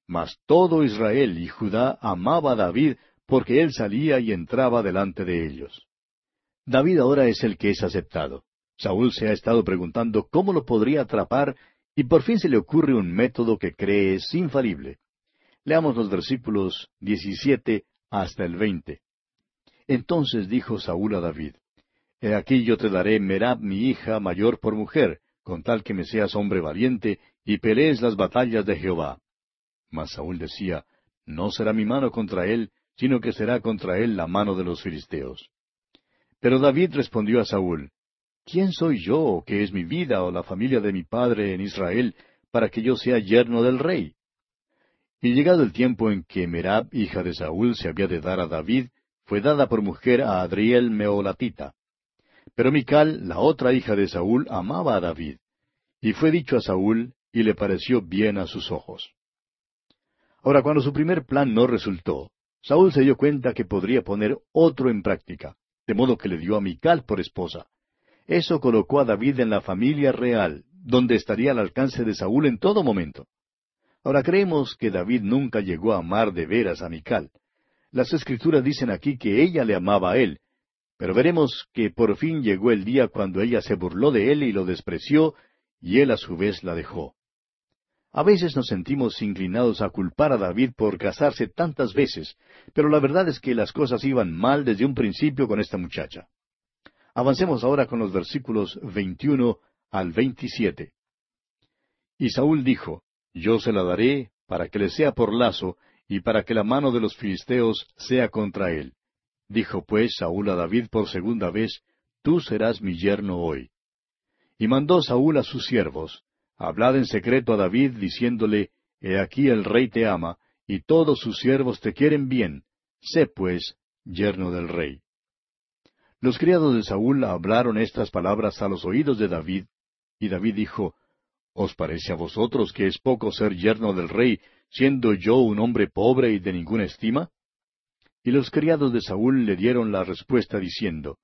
Mas todo Israel y Judá amaba a David porque él salía y entraba delante de ellos. David ahora es el que es aceptado. Saúl se ha estado preguntando cómo lo podría atrapar y por fin se le ocurre un método que cree es infalible. Leamos los versículos 17 hasta el 20. Entonces dijo Saúl a David, He aquí yo te daré Merab mi hija mayor por mujer, con tal que me seas hombre valiente, y pelees las batallas de Jehová. Mas Saúl decía, No será mi mano contra él, sino que será contra él la mano de los filisteos. Pero David respondió a Saúl, ¿Quién soy yo, o qué es mi vida, o la familia de mi padre en Israel, para que yo sea yerno del rey? Y llegado el tiempo en que Merab, hija de Saúl, se había de dar a David, fue dada por mujer a Adriel Meolatita. Pero Mical, la otra hija de Saúl, amaba a David. Y fue dicho a Saúl, y le pareció bien a sus ojos. Ahora, cuando su primer plan no resultó, Saúl se dio cuenta que podría poner otro en práctica, de modo que le dio a Mical por esposa. Eso colocó a David en la familia real, donde estaría al alcance de Saúl en todo momento. Ahora creemos que David nunca llegó a amar de veras a Mical, las escrituras dicen aquí que ella le amaba a él, pero veremos que por fin llegó el día cuando ella se burló de él y lo despreció, y él a su vez la dejó. A veces nos sentimos inclinados a culpar a David por casarse tantas veces, pero la verdad es que las cosas iban mal desde un principio con esta muchacha. Avancemos ahora con los versículos 21 al 27. Y Saúl dijo, Yo se la daré para que le sea por lazo, y para que la mano de los filisteos sea contra él. Dijo pues Saúl a David por segunda vez, Tú serás mi yerno hoy. Y mandó Saúl a sus siervos, Hablad en secreto a David, diciéndole, He aquí el rey te ama, y todos sus siervos te quieren bien. Sé, pues, yerno del rey. Los criados de Saúl hablaron estas palabras a los oídos de David, y David dijo, ¿Os parece a vosotros que es poco ser yerno del rey, siendo yo un hombre pobre y de ninguna estima? Y los criados de Saúl le dieron la respuesta diciendo,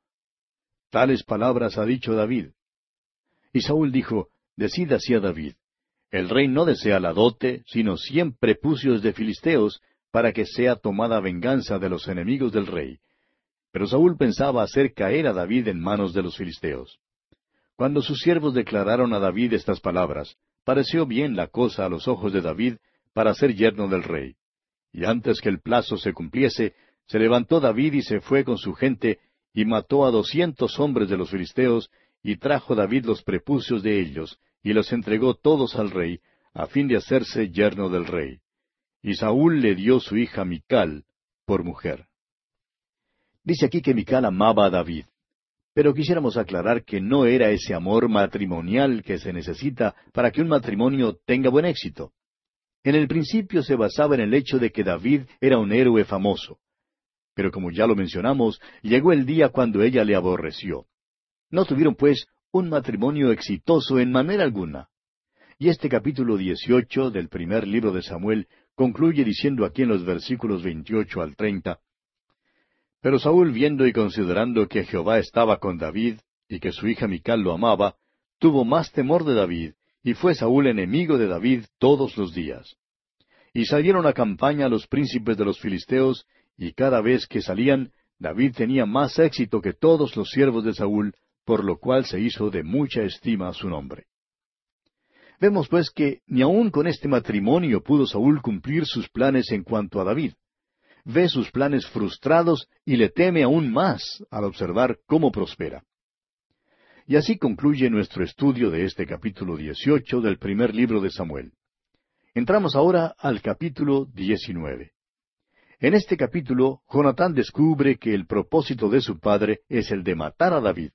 Tales palabras ha dicho David. Y Saúl dijo, Decid así a David, el rey no desea la dote, sino cien prepucios de filisteos, para que sea tomada venganza de los enemigos del rey. Pero Saúl pensaba hacer caer a David en manos de los filisteos. Cuando sus siervos declararon a David estas palabras, pareció bien la cosa a los ojos de David para ser yerno del rey. Y antes que el plazo se cumpliese, se levantó David y se fue con su gente, y mató a doscientos hombres de los filisteos, y trajo David los prepucios de ellos, y los entregó todos al rey, a fin de hacerse yerno del rey. Y Saúl le dio su hija Mical por mujer. Dice aquí que Mical amaba a David. Pero quisiéramos aclarar que no era ese amor matrimonial que se necesita para que un matrimonio tenga buen éxito. En el principio se basaba en el hecho de que David era un héroe famoso. Pero como ya lo mencionamos, llegó el día cuando ella le aborreció. No tuvieron, pues, un matrimonio exitoso en manera alguna. Y este capítulo dieciocho del primer libro de Samuel concluye diciendo aquí en los versículos veintiocho al treinta Pero Saúl, viendo y considerando que Jehová estaba con David, y que su hija Mical lo amaba, tuvo más temor de David, y fue Saúl enemigo de David todos los días. Y salieron a campaña los príncipes de los filisteos, y cada vez que salían, David tenía más éxito que todos los siervos de Saúl, por lo cual se hizo de mucha estima su nombre. Vemos pues que ni aun con este matrimonio pudo Saúl cumplir sus planes en cuanto a David. Ve sus planes frustrados y le teme aún más al observar cómo prospera. Y así concluye nuestro estudio de este capítulo dieciocho del primer libro de Samuel. Entramos ahora al capítulo diecinueve. En este capítulo, Jonatán descubre que el propósito de su padre es el de matar a David.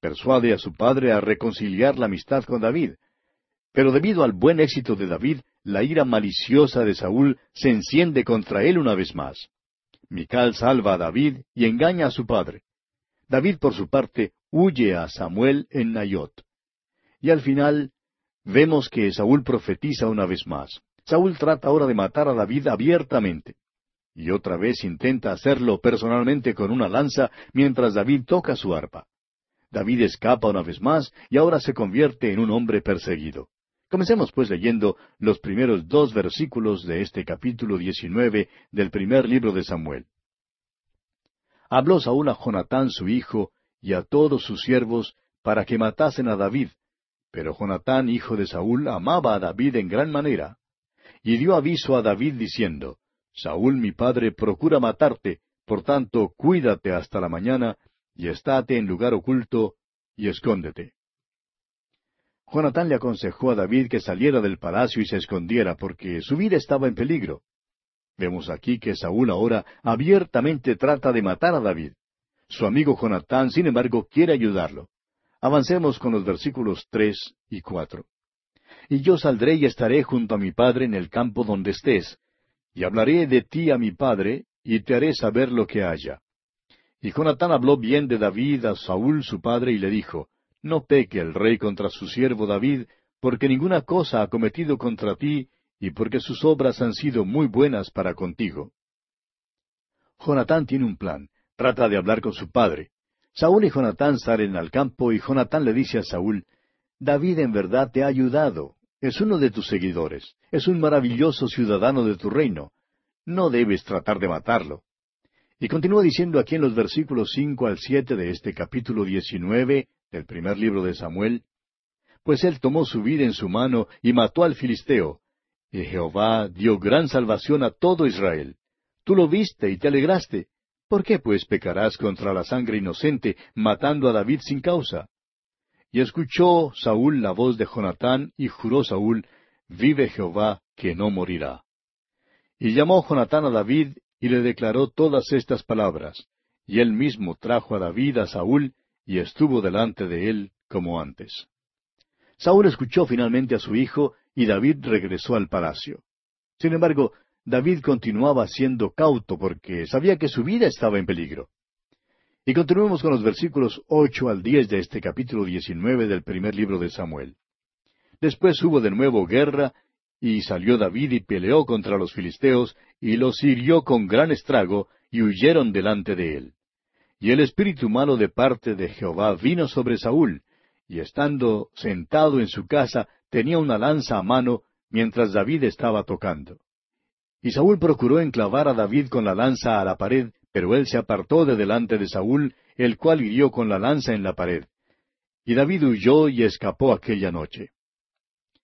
Persuade a su padre a reconciliar la amistad con David. Pero debido al buen éxito de David, la ira maliciosa de Saúl se enciende contra él una vez más. Mical salva a David y engaña a su padre. David, por su parte, huye a Samuel en Nayot. Y al final, vemos que Saúl profetiza una vez más. Saúl trata ahora de matar a David abiertamente y otra vez intenta hacerlo personalmente con una lanza mientras David toca su arpa. David escapa una vez más y ahora se convierte en un hombre perseguido. Comencemos pues leyendo los primeros dos versículos de este capítulo diecinueve del primer libro de Samuel. Habló Saúl a Jonatán su hijo y a todos sus siervos para que matasen a David, pero Jonatán hijo de Saúl amaba a David en gran manera. Y dio aviso a David diciendo, Saúl mi padre procura matarte, por tanto cuídate hasta la mañana, y estate en lugar oculto, y escóndete. Jonatán le aconsejó a David que saliera del palacio y se escondiera, porque su vida estaba en peligro. Vemos aquí que Saúl ahora abiertamente trata de matar a David. Su amigo Jonatán, sin embargo, quiere ayudarlo. Avancemos con los versículos tres y cuatro. Y yo saldré y estaré junto a mi padre en el campo donde estés, y hablaré de ti a mi padre, y te haré saber lo que haya. Y Jonatán habló bien de David a Saúl su padre, y le dijo, No peque el rey contra su siervo David, porque ninguna cosa ha cometido contra ti, y porque sus obras han sido muy buenas para contigo. Jonatán tiene un plan, trata de hablar con su padre. Saúl y Jonatán salen al campo, y Jonatán le dice a Saúl, David en verdad te ha ayudado, es uno de tus seguidores, es un maravilloso ciudadano de tu reino. No debes tratar de matarlo. Y continúa diciendo aquí en los versículos cinco al siete de este capítulo diecinueve del primer libro de Samuel, pues él tomó su vida en su mano y mató al filisteo, y Jehová dio gran salvación a todo Israel. Tú lo viste y te alegraste. ¿Por qué pues pecarás contra la sangre inocente, matando a David sin causa? Y escuchó Saúl la voz de Jonatán, y juró Saúl, Vive Jehová, que no morirá. Y llamó Jonatán a David, y le declaró todas estas palabras. Y él mismo trajo a David a Saúl, y estuvo delante de él como antes. Saúl escuchó finalmente a su hijo, y David regresó al palacio. Sin embargo, David continuaba siendo cauto porque sabía que su vida estaba en peligro. Y continuemos con los versículos ocho al diez de este capítulo diecinueve del primer libro de Samuel. Después hubo de nuevo guerra, y salió David y peleó contra los filisteos, y los hirió con gran estrago, y huyeron delante de él. Y el espíritu malo de parte de Jehová vino sobre Saúl, y estando sentado en su casa tenía una lanza a mano, mientras David estaba tocando. Y Saúl procuró enclavar a David con la lanza a la pared, pero él se apartó de delante de Saúl, el cual hirió con la lanza en la pared. Y David huyó y escapó aquella noche.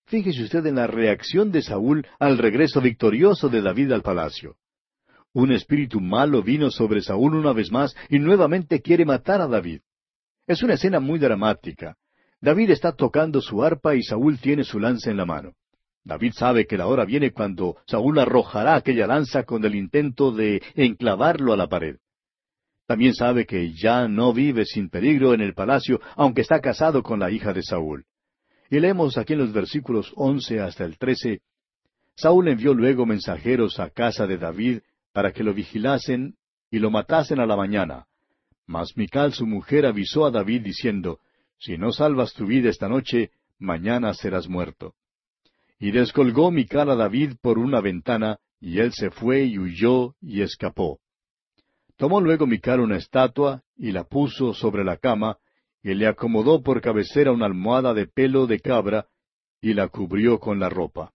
Fíjese usted en la reacción de Saúl al regreso victorioso de David al palacio. Un espíritu malo vino sobre Saúl una vez más y nuevamente quiere matar a David. Es una escena muy dramática. David está tocando su arpa y Saúl tiene su lanza en la mano. David sabe que la hora viene cuando Saúl arrojará aquella lanza con el intento de enclavarlo a la pared. También sabe que ya no vive sin peligro en el palacio, aunque está casado con la hija de Saúl. Y leemos aquí en los versículos once hasta el trece, Saúl envió luego mensajeros a casa de David para que lo vigilasen y lo matasen a la mañana. Mas Mical su mujer avisó a David diciendo, Si no salvas tu vida esta noche, mañana serás muerto. Y descolgó Mical a David por una ventana, y él se fue y huyó y escapó. Tomó luego Mical una estatua y la puso sobre la cama, y le acomodó por cabecera una almohada de pelo de cabra, y la cubrió con la ropa.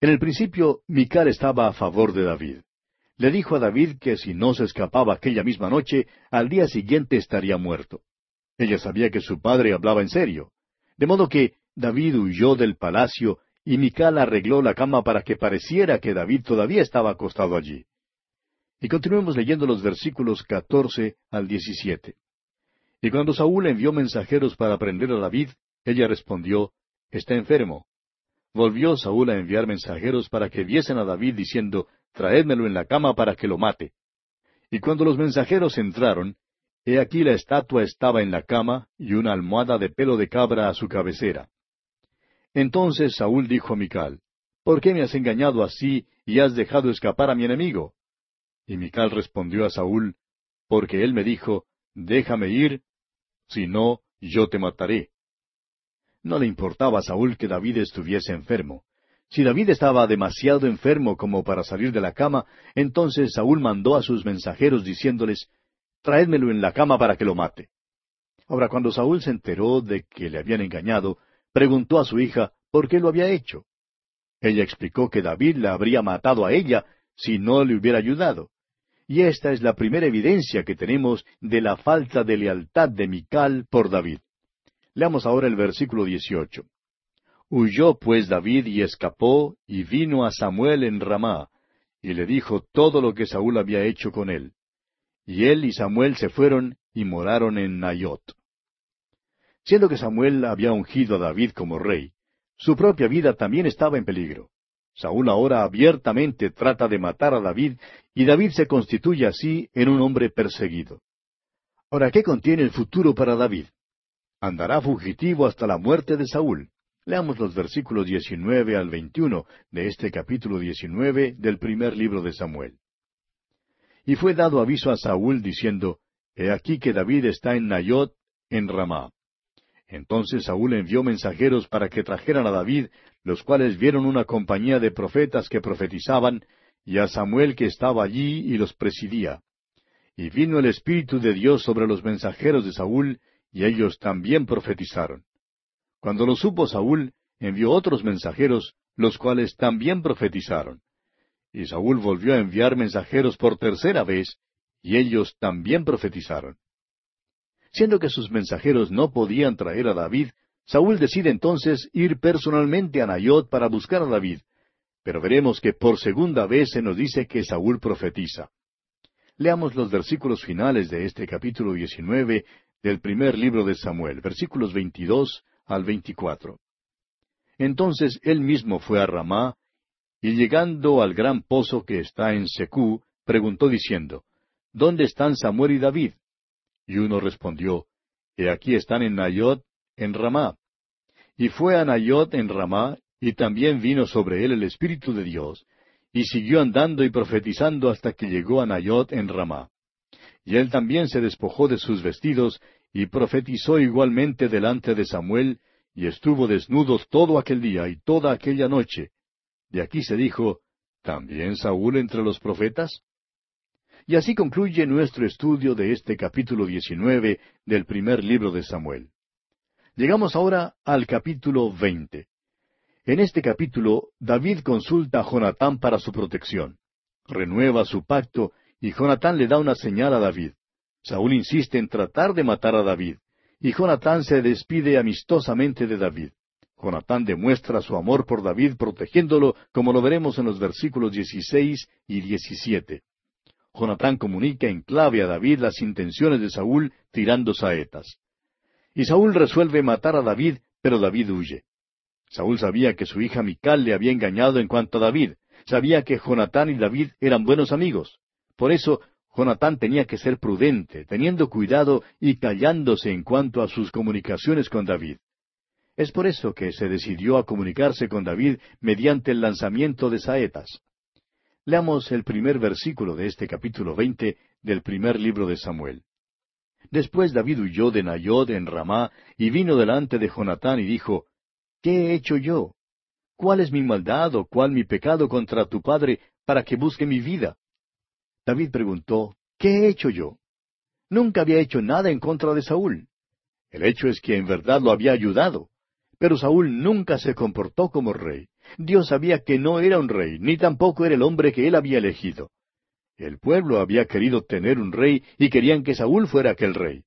En el principio, Mical estaba a favor de David. Le dijo a David que si no se escapaba aquella misma noche, al día siguiente estaría muerto. Ella sabía que su padre hablaba en serio. De modo que David huyó del palacio y Mical arregló la cama para que pareciera que David todavía estaba acostado allí. Y continuemos leyendo los versículos catorce al diecisiete. Y cuando Saúl envió mensajeros para prender a David, ella respondió, Está enfermo. Volvió Saúl a enviar mensajeros para que viesen a David diciendo, Traédmelo en la cama para que lo mate. Y cuando los mensajeros entraron, he aquí la estatua estaba en la cama y una almohada de pelo de cabra a su cabecera. Entonces Saúl dijo a Mical, ¿Por qué me has engañado así y has dejado escapar a mi enemigo? Y Mical respondió a Saúl, Porque él me dijo, Déjame ir, si no, yo te mataré. No le importaba a Saúl que David estuviese enfermo. Si David estaba demasiado enfermo como para salir de la cama, entonces Saúl mandó a sus mensajeros diciéndoles, Traédmelo en la cama para que lo mate. Ahora, cuando Saúl se enteró de que le habían engañado, preguntó a su hija por qué lo había hecho. Ella explicó que David la habría matado a ella si no le hubiera ayudado. Y esta es la primera evidencia que tenemos de la falta de lealtad de Mical por David. Leamos ahora el versículo 18. Huyó pues David y escapó, y vino a Samuel en Ramá, y le dijo todo lo que Saúl había hecho con él. Y él y Samuel se fueron y moraron en Nayot. Siendo que Samuel había ungido a David como rey, su propia vida también estaba en peligro. Saúl ahora abiertamente trata de matar a David y David se constituye así en un hombre perseguido. Ahora, ¿qué contiene el futuro para David? Andará fugitivo hasta la muerte de Saúl. Leamos los versículos 19 al 21 de este capítulo 19 del primer libro de Samuel. Y fue dado aviso a Saúl diciendo, He aquí que David está en Nayot, en Ramá. Entonces Saúl envió mensajeros para que trajeran a David, los cuales vieron una compañía de profetas que profetizaban, y a Samuel que estaba allí y los presidía. Y vino el Espíritu de Dios sobre los mensajeros de Saúl, y ellos también profetizaron. Cuando lo supo Saúl, envió otros mensajeros, los cuales también profetizaron. Y Saúl volvió a enviar mensajeros por tercera vez, y ellos también profetizaron. Siendo que sus mensajeros no podían traer a David, Saúl decide entonces ir personalmente a Nayot para buscar a David. Pero veremos que por segunda vez se nos dice que Saúl profetiza. Leamos los versículos finales de este capítulo 19 del primer libro de Samuel, versículos 22 al 24. Entonces él mismo fue a Ramá, y llegando al gran pozo que está en Secú, preguntó diciendo, ¿Dónde están Samuel y David? Y uno respondió, He aquí están en Nayot, en Ramá. Y fue a Nayot en Ramá, y también vino sobre él el Espíritu de Dios, y siguió andando y profetizando hasta que llegó a Nayot en Ramá. Y él también se despojó de sus vestidos, y profetizó igualmente delante de Samuel, y estuvo desnudo todo aquel día y toda aquella noche. De aquí se dijo, ¿también Saúl entre los profetas? Y así concluye nuestro estudio de este capítulo diecinueve del primer libro de Samuel. Llegamos ahora al capítulo veinte. En este capítulo, David consulta a Jonatán para su protección. Renueva su pacto y Jonatán le da una señal a David. Saúl insiste en tratar de matar a David, y Jonatán se despide amistosamente de David. Jonatán demuestra su amor por David protegiéndolo, como lo veremos en los versículos 16 y 17. Jonatán comunica en clave a David las intenciones de Saúl tirando saetas. Y Saúl resuelve matar a David, pero David huye. Saúl sabía que su hija Mical le había engañado en cuanto a David. Sabía que Jonatán y David eran buenos amigos. Por eso, Jonatán tenía que ser prudente, teniendo cuidado y callándose en cuanto a sus comunicaciones con David. Es por eso que se decidió a comunicarse con David mediante el lanzamiento de saetas. Leamos el primer versículo de este capítulo veinte del primer libro de Samuel. Después David huyó de Nayod en Ramá y vino delante de Jonatán y dijo, ¿Qué he hecho yo? ¿Cuál es mi maldad o cuál mi pecado contra tu padre para que busque mi vida? David preguntó, ¿Qué he hecho yo? Nunca había hecho nada en contra de Saúl. El hecho es que en verdad lo había ayudado. Pero Saúl nunca se comportó como rey. Dios sabía que no era un rey, ni tampoco era el hombre que él había elegido. El pueblo había querido tener un rey y querían que Saúl fuera aquel rey.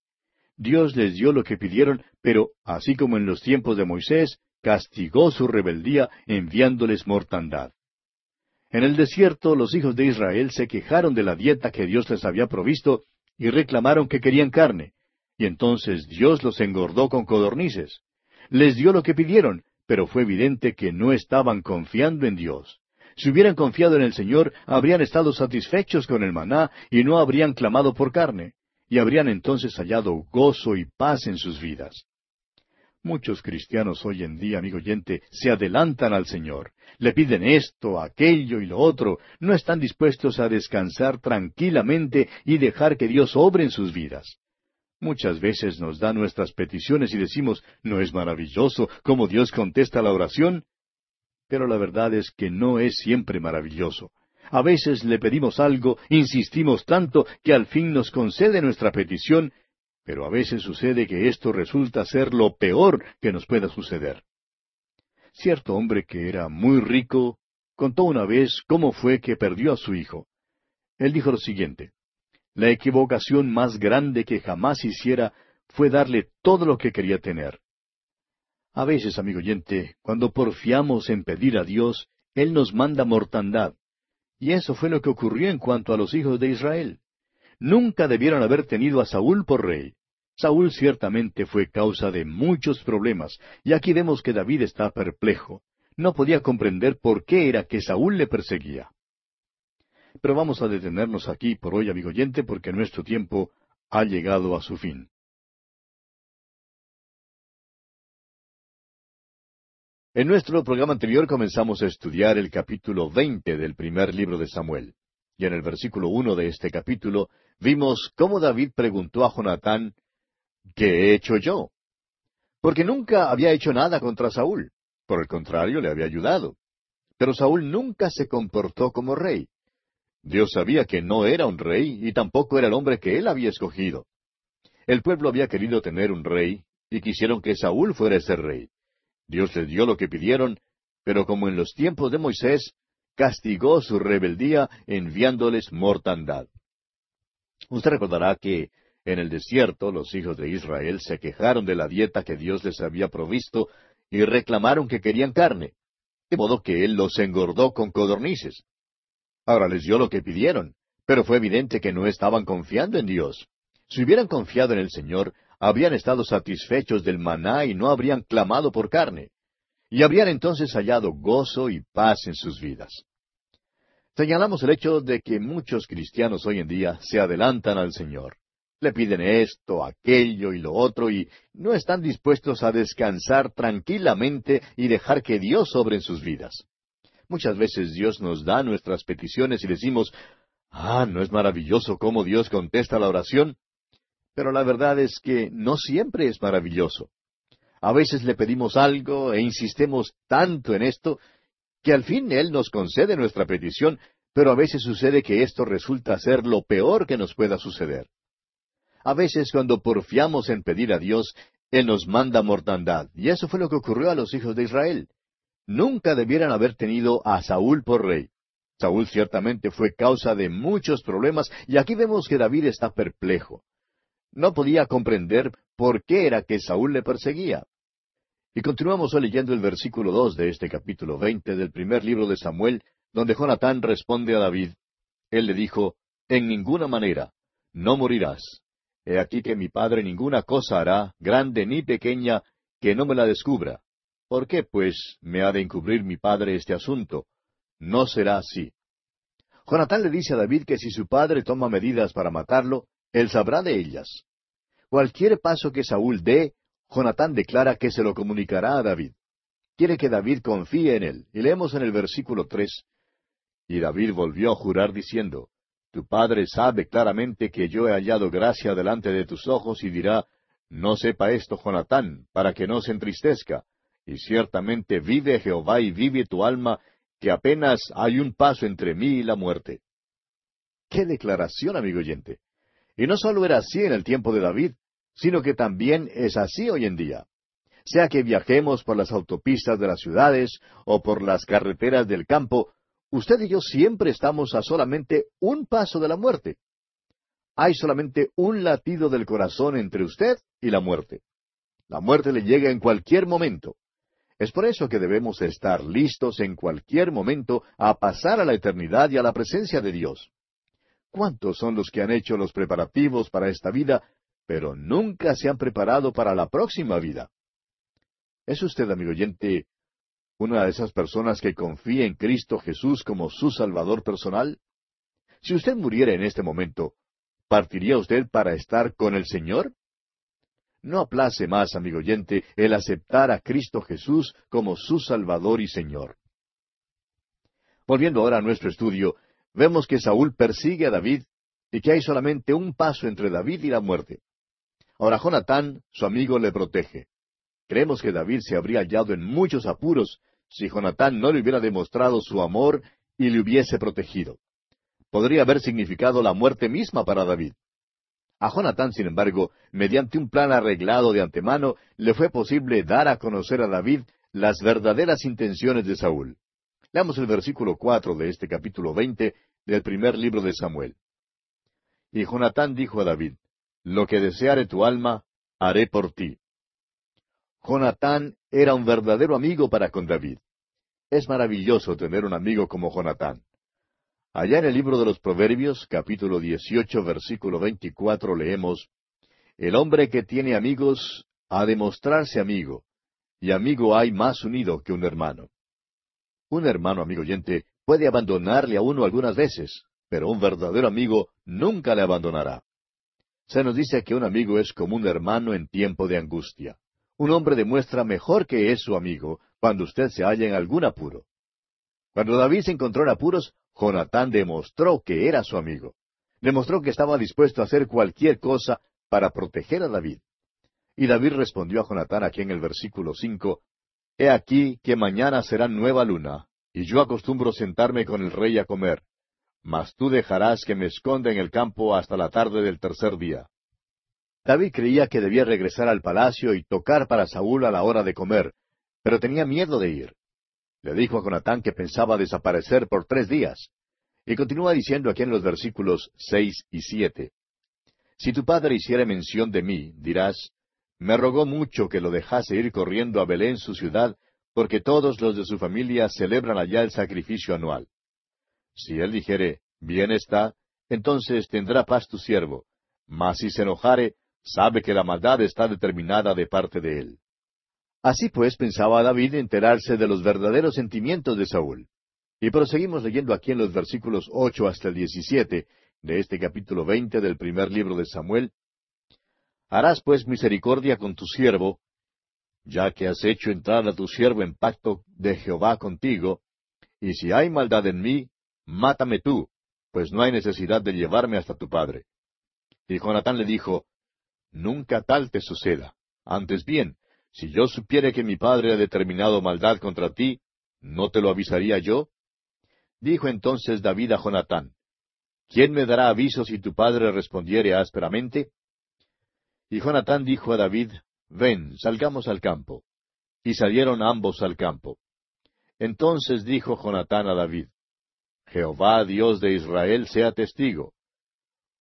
Dios les dio lo que pidieron, pero, así como en los tiempos de Moisés, castigó su rebeldía enviándoles mortandad. En el desierto los hijos de Israel se quejaron de la dieta que Dios les había provisto y reclamaron que querían carne, y entonces Dios los engordó con codornices. Les dio lo que pidieron, pero fue evidente que no estaban confiando en Dios. Si hubieran confiado en el Señor, habrían estado satisfechos con el maná y no habrían clamado por carne, y habrían entonces hallado gozo y paz en sus vidas. Muchos cristianos hoy en día, amigo oyente, se adelantan al Señor, le piden esto, aquello y lo otro, no están dispuestos a descansar tranquilamente y dejar que Dios obre en sus vidas. Muchas veces nos da nuestras peticiones y decimos, ¿no es maravilloso cómo Dios contesta la oración? Pero la verdad es que no es siempre maravilloso. A veces le pedimos algo, insistimos tanto que al fin nos concede nuestra petición, pero a veces sucede que esto resulta ser lo peor que nos pueda suceder. Cierto hombre que era muy rico contó una vez cómo fue que perdió a su hijo. Él dijo lo siguiente, la equivocación más grande que jamás hiciera fue darle todo lo que quería tener. A veces, amigo oyente, cuando porfiamos en pedir a Dios, Él nos manda mortandad. Y eso fue lo que ocurrió en cuanto a los hijos de Israel. Nunca debieron haber tenido a Saúl por rey. Saúl ciertamente fue causa de muchos problemas, y aquí vemos que David está perplejo. No podía comprender por qué era que Saúl le perseguía. Pero vamos a detenernos aquí por hoy, amigo oyente, porque nuestro tiempo ha llegado a su fin. En nuestro programa anterior comenzamos a estudiar el capítulo veinte del primer libro de Samuel. Y en el versículo uno de este capítulo vimos cómo David preguntó a Jonatán, ¿Qué he hecho yo? Porque nunca había hecho nada contra Saúl. Por el contrario, le había ayudado. Pero Saúl nunca se comportó como rey. Dios sabía que no era un rey y tampoco era el hombre que él había escogido. El pueblo había querido tener un rey y quisieron que Saúl fuera ese rey. Dios les dio lo que pidieron, pero como en los tiempos de Moisés, castigó su rebeldía enviándoles mortandad. Usted recordará que en el desierto los hijos de Israel se quejaron de la dieta que Dios les había provisto y reclamaron que querían carne, de modo que Él los engordó con codornices. Ahora les dio lo que pidieron, pero fue evidente que no estaban confiando en Dios. Si hubieran confiado en el Señor, habrían estado satisfechos del maná y no habrían clamado por carne, y habrían entonces hallado gozo y paz en sus vidas. Señalamos el hecho de que muchos cristianos hoy en día se adelantan al Señor. Le piden esto, aquello y lo otro y no están dispuestos a descansar tranquilamente y dejar que Dios obre en sus vidas. Muchas veces Dios nos da nuestras peticiones y decimos, ah, ¿no es maravilloso cómo Dios contesta la oración? Pero la verdad es que no siempre es maravilloso. A veces le pedimos algo e insistemos tanto en esto que al fin Él nos concede nuestra petición, pero a veces sucede que esto resulta ser lo peor que nos pueda suceder. A veces cuando porfiamos en pedir a Dios, Él nos manda mortandad, y eso fue lo que ocurrió a los hijos de Israel. Nunca debieran haber tenido a Saúl por rey. Saúl ciertamente fue causa de muchos problemas, y aquí vemos que David está perplejo. No podía comprender por qué era que Saúl le perseguía. Y continuamos leyendo el versículo dos de este capítulo veinte del primer libro de Samuel, donde Jonatán responde a David. Él le dijo, En ninguna manera, no morirás. He aquí que mi padre ninguna cosa hará, grande ni pequeña, que no me la descubra. ¿Por qué, pues, me ha de encubrir mi padre este asunto? No será así. Jonatán le dice a David que si su padre toma medidas para matarlo, él sabrá de ellas. Cualquier paso que Saúl dé, Jonatán declara que se lo comunicará a David. Quiere que David confíe en él. Y leemos en el versículo tres. Y David volvió a jurar diciendo, Tu padre sabe claramente que yo he hallado gracia delante de tus ojos y dirá, No sepa esto, Jonatán, para que no se entristezca. Y ciertamente vive Jehová y vive tu alma, que apenas hay un paso entre mí y la muerte. ¡Qué declaración, amigo oyente! Y no solo era así en el tiempo de David, sino que también es así hoy en día. Sea que viajemos por las autopistas de las ciudades o por las carreteras del campo, usted y yo siempre estamos a solamente un paso de la muerte. Hay solamente un latido del corazón entre usted y la muerte. La muerte le llega en cualquier momento. Es por eso que debemos estar listos en cualquier momento a pasar a la eternidad y a la presencia de Dios. ¿Cuántos son los que han hecho los preparativos para esta vida, pero nunca se han preparado para la próxima vida? ¿Es usted, amigo oyente, una de esas personas que confía en Cristo Jesús como su Salvador personal? Si usted muriera en este momento, ¿partiría usted para estar con el Señor? No aplace más, amigo oyente, el aceptar a Cristo Jesús como su Salvador y Señor. Volviendo ahora a nuestro estudio, vemos que Saúl persigue a David y que hay solamente un paso entre David y la muerte. Ahora Jonatán, su amigo, le protege. Creemos que David se habría hallado en muchos apuros si Jonatán no le hubiera demostrado su amor y le hubiese protegido. Podría haber significado la muerte misma para David. A Jonatán, sin embargo, mediante un plan arreglado de antemano, le fue posible dar a conocer a David las verdaderas intenciones de Saúl. Leamos el versículo cuatro de este capítulo veinte del primer libro de Samuel. Y Jonatán dijo a David, Lo que deseare tu alma, haré por ti. Jonatán era un verdadero amigo para con David. Es maravilloso tener un amigo como Jonatán. Allá en el libro de los Proverbios, capítulo dieciocho, versículo veinticuatro, leemos, El hombre que tiene amigos ha de mostrarse amigo, y amigo hay más unido que un hermano. Un hermano, amigo oyente, puede abandonarle a uno algunas veces, pero un verdadero amigo nunca le abandonará. Se nos dice que un amigo es como un hermano en tiempo de angustia. Un hombre demuestra mejor que es su amigo cuando usted se halla en algún apuro. Cuando David se encontró en apuros, Jonatán demostró que era su amigo. Demostró que estaba dispuesto a hacer cualquier cosa para proteger a David. Y David respondió a Jonatán aquí en el versículo cinco, He aquí que mañana será nueva luna, y yo acostumbro sentarme con el rey a comer, mas tú dejarás que me esconda en el campo hasta la tarde del tercer día. David creía que debía regresar al palacio y tocar para Saúl a la hora de comer, pero tenía miedo de ir. Le dijo a Jonatán que pensaba desaparecer por tres días. Y continúa diciendo aquí en los versículos seis y siete. Si tu padre hiciera mención de mí, dirás, me rogó mucho que lo dejase ir corriendo a Belén su ciudad, porque todos los de su familia celebran allá el sacrificio anual. Si él dijere, bien está, entonces tendrá paz tu siervo, mas si se enojare, sabe que la maldad está determinada de parte de él. Así pues pensaba David enterarse de los verdaderos sentimientos de Saúl. Y proseguimos leyendo aquí en los versículos ocho hasta el diecisiete de este capítulo veinte del primer libro de Samuel, Harás pues misericordia con tu siervo, ya que has hecho entrar a tu siervo en pacto de Jehová contigo, y si hay maldad en mí, mátame tú, pues no hay necesidad de llevarme hasta tu padre. Y Jonatán le dijo, Nunca tal te suceda. Antes bien, si yo supiere que mi padre ha determinado maldad contra ti, ¿no te lo avisaría yo? Dijo entonces David a Jonatán, ¿Quién me dará aviso si tu padre respondiere ásperamente? Y Jonatán dijo a David, Ven, salgamos al campo. Y salieron ambos al campo. Entonces dijo Jonatán a David, Jehová Dios de Israel sea testigo.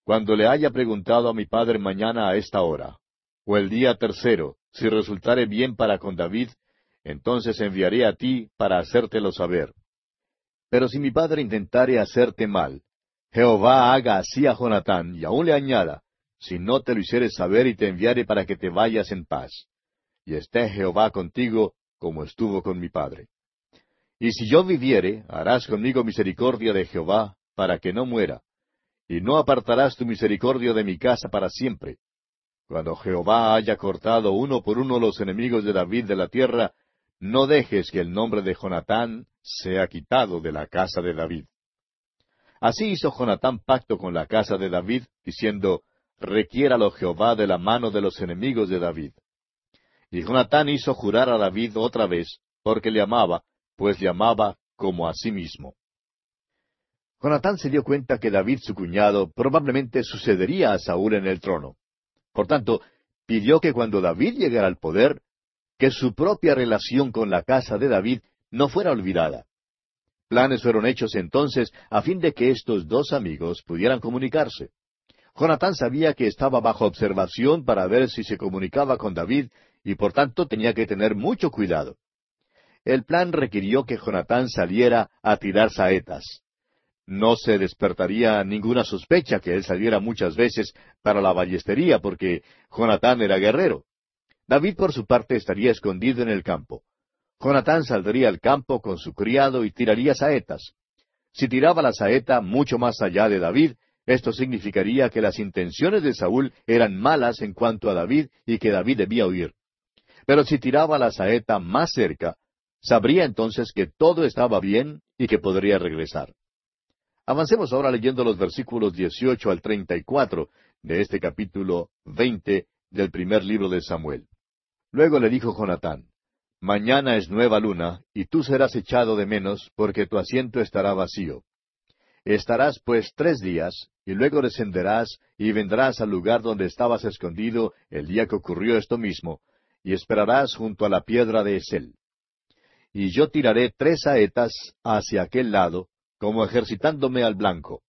Cuando le haya preguntado a mi padre mañana a esta hora, o el día tercero, si resultare bien para con David, entonces enviaré a ti para hacértelo saber. Pero si mi padre intentare hacerte mal, Jehová haga así a Jonatán, y aún le añada, si no te lo hicieres saber y te enviare para que te vayas en paz. Y esté Jehová contigo como estuvo con mi padre. Y si yo viviere, harás conmigo misericordia de Jehová, para que no muera, y no apartarás tu misericordia de mi casa para siempre. Cuando Jehová haya cortado uno por uno los enemigos de David de la tierra, no dejes que el nombre de Jonatán sea quitado de la casa de David. Así hizo Jonatán pacto con la casa de David, diciendo, Requiéralo Jehová de la mano de los enemigos de David. Y Jonatán hizo jurar a David otra vez, porque le amaba, pues le amaba como a sí mismo. Jonatán se dio cuenta que David, su cuñado, probablemente sucedería a Saúl en el trono. Por tanto, pidió que cuando David llegara al poder, que su propia relación con la casa de David no fuera olvidada. Planes fueron hechos entonces a fin de que estos dos amigos pudieran comunicarse. Jonatán sabía que estaba bajo observación para ver si se comunicaba con David y por tanto tenía que tener mucho cuidado. El plan requirió que Jonatán saliera a tirar saetas. No se despertaría ninguna sospecha que él saliera muchas veces para la ballestería porque Jonatán era guerrero. David por su parte estaría escondido en el campo. Jonatán saldría al campo con su criado y tiraría saetas. Si tiraba la saeta mucho más allá de David, esto significaría que las intenciones de Saúl eran malas en cuanto a David y que David debía huir. Pero si tiraba la saeta más cerca, sabría entonces que todo estaba bien y que podría regresar. Avancemos ahora leyendo los versículos 18 al 34 de este capítulo 20 del primer libro de Samuel. Luego le dijo Jonatán, Mañana es nueva luna, y tú serás echado de menos, porque tu asiento estará vacío. Estarás pues tres días, y luego descenderás y vendrás al lugar donde estabas escondido el día que ocurrió esto mismo, y esperarás junto a la piedra de Esel. Y yo tiraré tres saetas hacia aquel lado, como ejercitándome al blanco.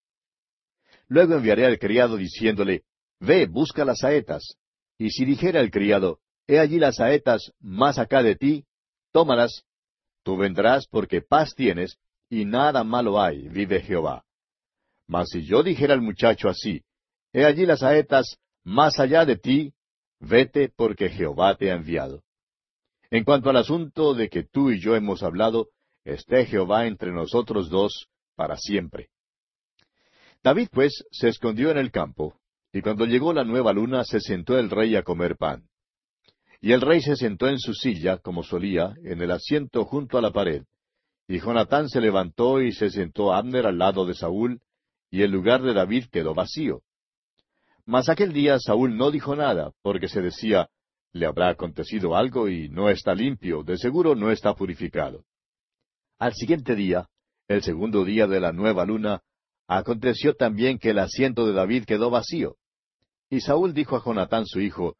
Luego enviaré al criado diciéndole, Ve, busca las saetas. Y si dijera el criado, He allí las saetas más acá de ti, tómalas. Tú vendrás porque paz tienes, y nada malo hay, vive Jehová. Mas si yo dijera al muchacho así, He allí las saetas más allá de ti, vete porque Jehová te ha enviado. En cuanto al asunto de que tú y yo hemos hablado, esté Jehová entre nosotros dos para siempre. David pues se escondió en el campo, y cuando llegó la nueva luna se sentó el rey a comer pan. Y el rey se sentó en su silla, como solía, en el asiento junto a la pared. Y Jonatán se levantó y se sentó Abner al lado de Saúl, y el lugar de David quedó vacío. Mas aquel día Saúl no dijo nada, porque se decía, le habrá acontecido algo y no está limpio, de seguro no está purificado. Al siguiente día, el segundo día de la nueva luna, aconteció también que el asiento de David quedó vacío. Y Saúl dijo a Jonatán su hijo,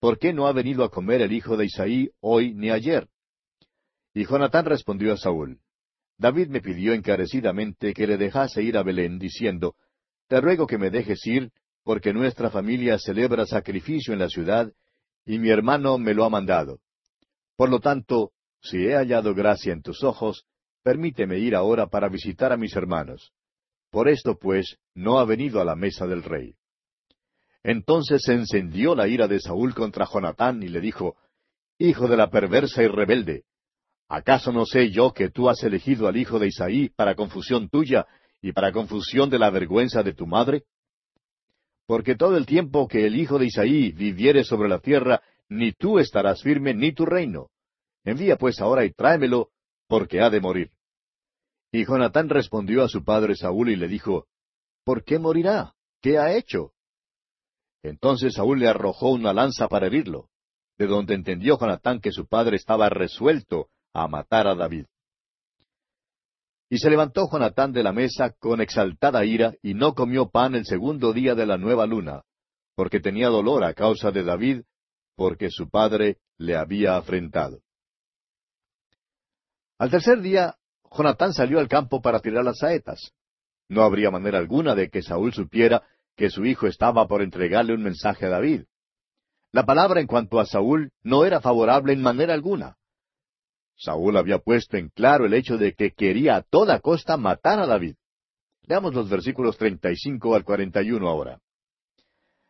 ¿por qué no ha venido a comer el hijo de Isaí hoy ni ayer? Y Jonatán respondió a Saúl, David me pidió encarecidamente que le dejase ir a Belén, diciendo, Te ruego que me dejes ir, porque nuestra familia celebra sacrificio en la ciudad, y mi hermano me lo ha mandado. Por lo tanto, si he hallado gracia en tus ojos, permíteme ir ahora para visitar a mis hermanos. Por esto, pues, no ha venido a la mesa del rey. Entonces se encendió la ira de Saúl contra Jonatán y le dijo, Hijo de la perversa y rebelde, ¿acaso no sé yo que tú has elegido al hijo de Isaí para confusión tuya y para confusión de la vergüenza de tu madre? Porque todo el tiempo que el hijo de Isaí viviere sobre la tierra, ni tú estarás firme ni tu reino. Envía pues ahora y tráemelo, porque ha de morir. Y Jonatán respondió a su padre Saúl y le dijo, ¿Por qué morirá? ¿Qué ha hecho? Entonces Saúl le arrojó una lanza para herirlo, de donde entendió Jonatán que su padre estaba resuelto a matar a David. Y se levantó Jonatán de la mesa con exaltada ira, y no comió pan el segundo día de la nueva luna, porque tenía dolor a causa de David, porque su padre le había afrentado. Al tercer día, Jonatán salió al campo para tirar las saetas. No habría manera alguna de que Saúl supiera que su hijo estaba por entregarle un mensaje a David. La palabra en cuanto a Saúl no era favorable en manera alguna. Saúl había puesto en claro el hecho de que quería a toda costa matar a David. Leamos los versículos 35 al 41 ahora.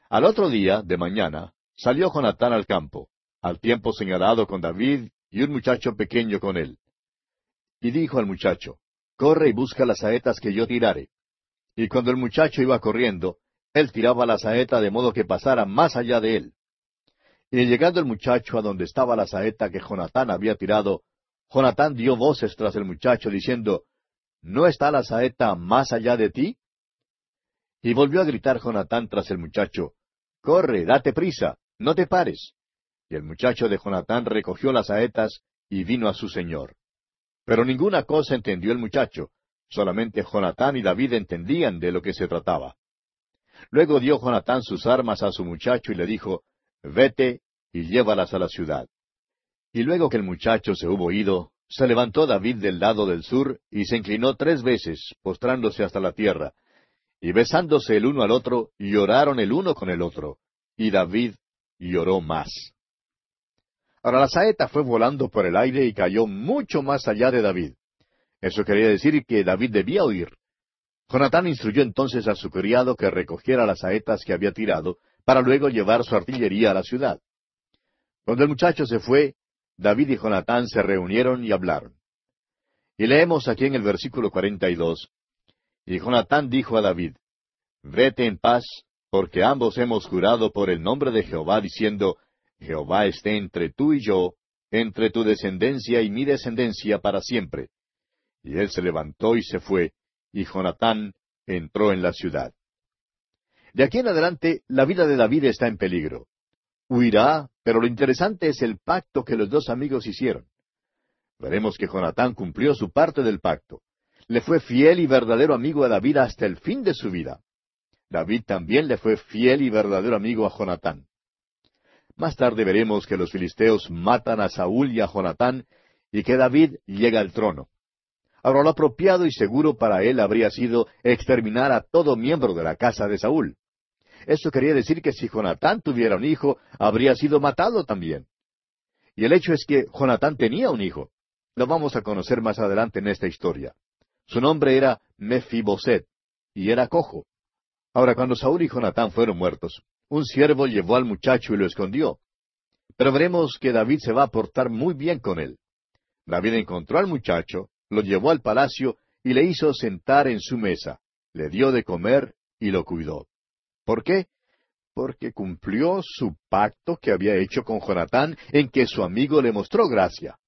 Al otro día, de mañana, salió Jonatán al campo, al tiempo señalado con David y un muchacho pequeño con él. Y dijo al muchacho, Corre y busca las saetas que yo tirare. Y cuando el muchacho iba corriendo, él tiraba la saeta de modo que pasara más allá de él. Y llegando el muchacho a donde estaba la saeta que Jonatán había tirado, Jonatán dio voces tras el muchacho diciendo, ¿No está la saeta más allá de ti? Y volvió a gritar Jonatán tras el muchacho, Corre, date prisa, no te pares. Y el muchacho de Jonatán recogió las saetas y vino a su señor. Pero ninguna cosa entendió el muchacho, solamente Jonatán y David entendían de lo que se trataba. Luego dio Jonatán sus armas a su muchacho y le dijo, Vete y llévalas a la ciudad. Y luego que el muchacho se hubo ido, se levantó David del lado del sur y se inclinó tres veces, postrándose hasta la tierra, y besándose el uno al otro, lloraron el uno con el otro, y David lloró más. Ahora la saeta fue volando por el aire y cayó mucho más allá de David. Eso quería decir que David debía huir. Jonatán instruyó entonces a su criado que recogiera las saetas que había tirado, para luego llevar su artillería a la ciudad. Cuando el muchacho se fue, David y Jonatán se reunieron y hablaron. Y leemos aquí en el versículo cuarenta y dos, Y Jonatán dijo a David, Vete en paz, porque ambos hemos jurado por el nombre de Jehová, diciendo, Jehová esté entre tú y yo, entre tu descendencia y mi descendencia para siempre. Y él se levantó y se fue, y Jonatán entró en la ciudad. De aquí en adelante, la vida de David está en peligro. Huirá, pero lo interesante es el pacto que los dos amigos hicieron. Veremos que Jonatán cumplió su parte del pacto. Le fue fiel y verdadero amigo a David hasta el fin de su vida. David también le fue fiel y verdadero amigo a Jonatán. Más tarde veremos que los filisteos matan a Saúl y a Jonatán y que David llega al trono. Ahora lo apropiado y seguro para él habría sido exterminar a todo miembro de la casa de Saúl. Eso quería decir que si Jonatán tuviera un hijo, habría sido matado también. Y el hecho es que Jonatán tenía un hijo. Lo vamos a conocer más adelante en esta historia. Su nombre era Mefiboset, y era cojo. Ahora, cuando Saúl y Jonatán fueron muertos, un siervo llevó al muchacho y lo escondió. Pero veremos que David se va a portar muy bien con él. David encontró al muchacho, lo llevó al palacio y le hizo sentar en su mesa, le dio de comer y lo cuidó. ¿Por qué? Porque cumplió su pacto que había hecho con Jonatán en que su amigo le mostró gracia.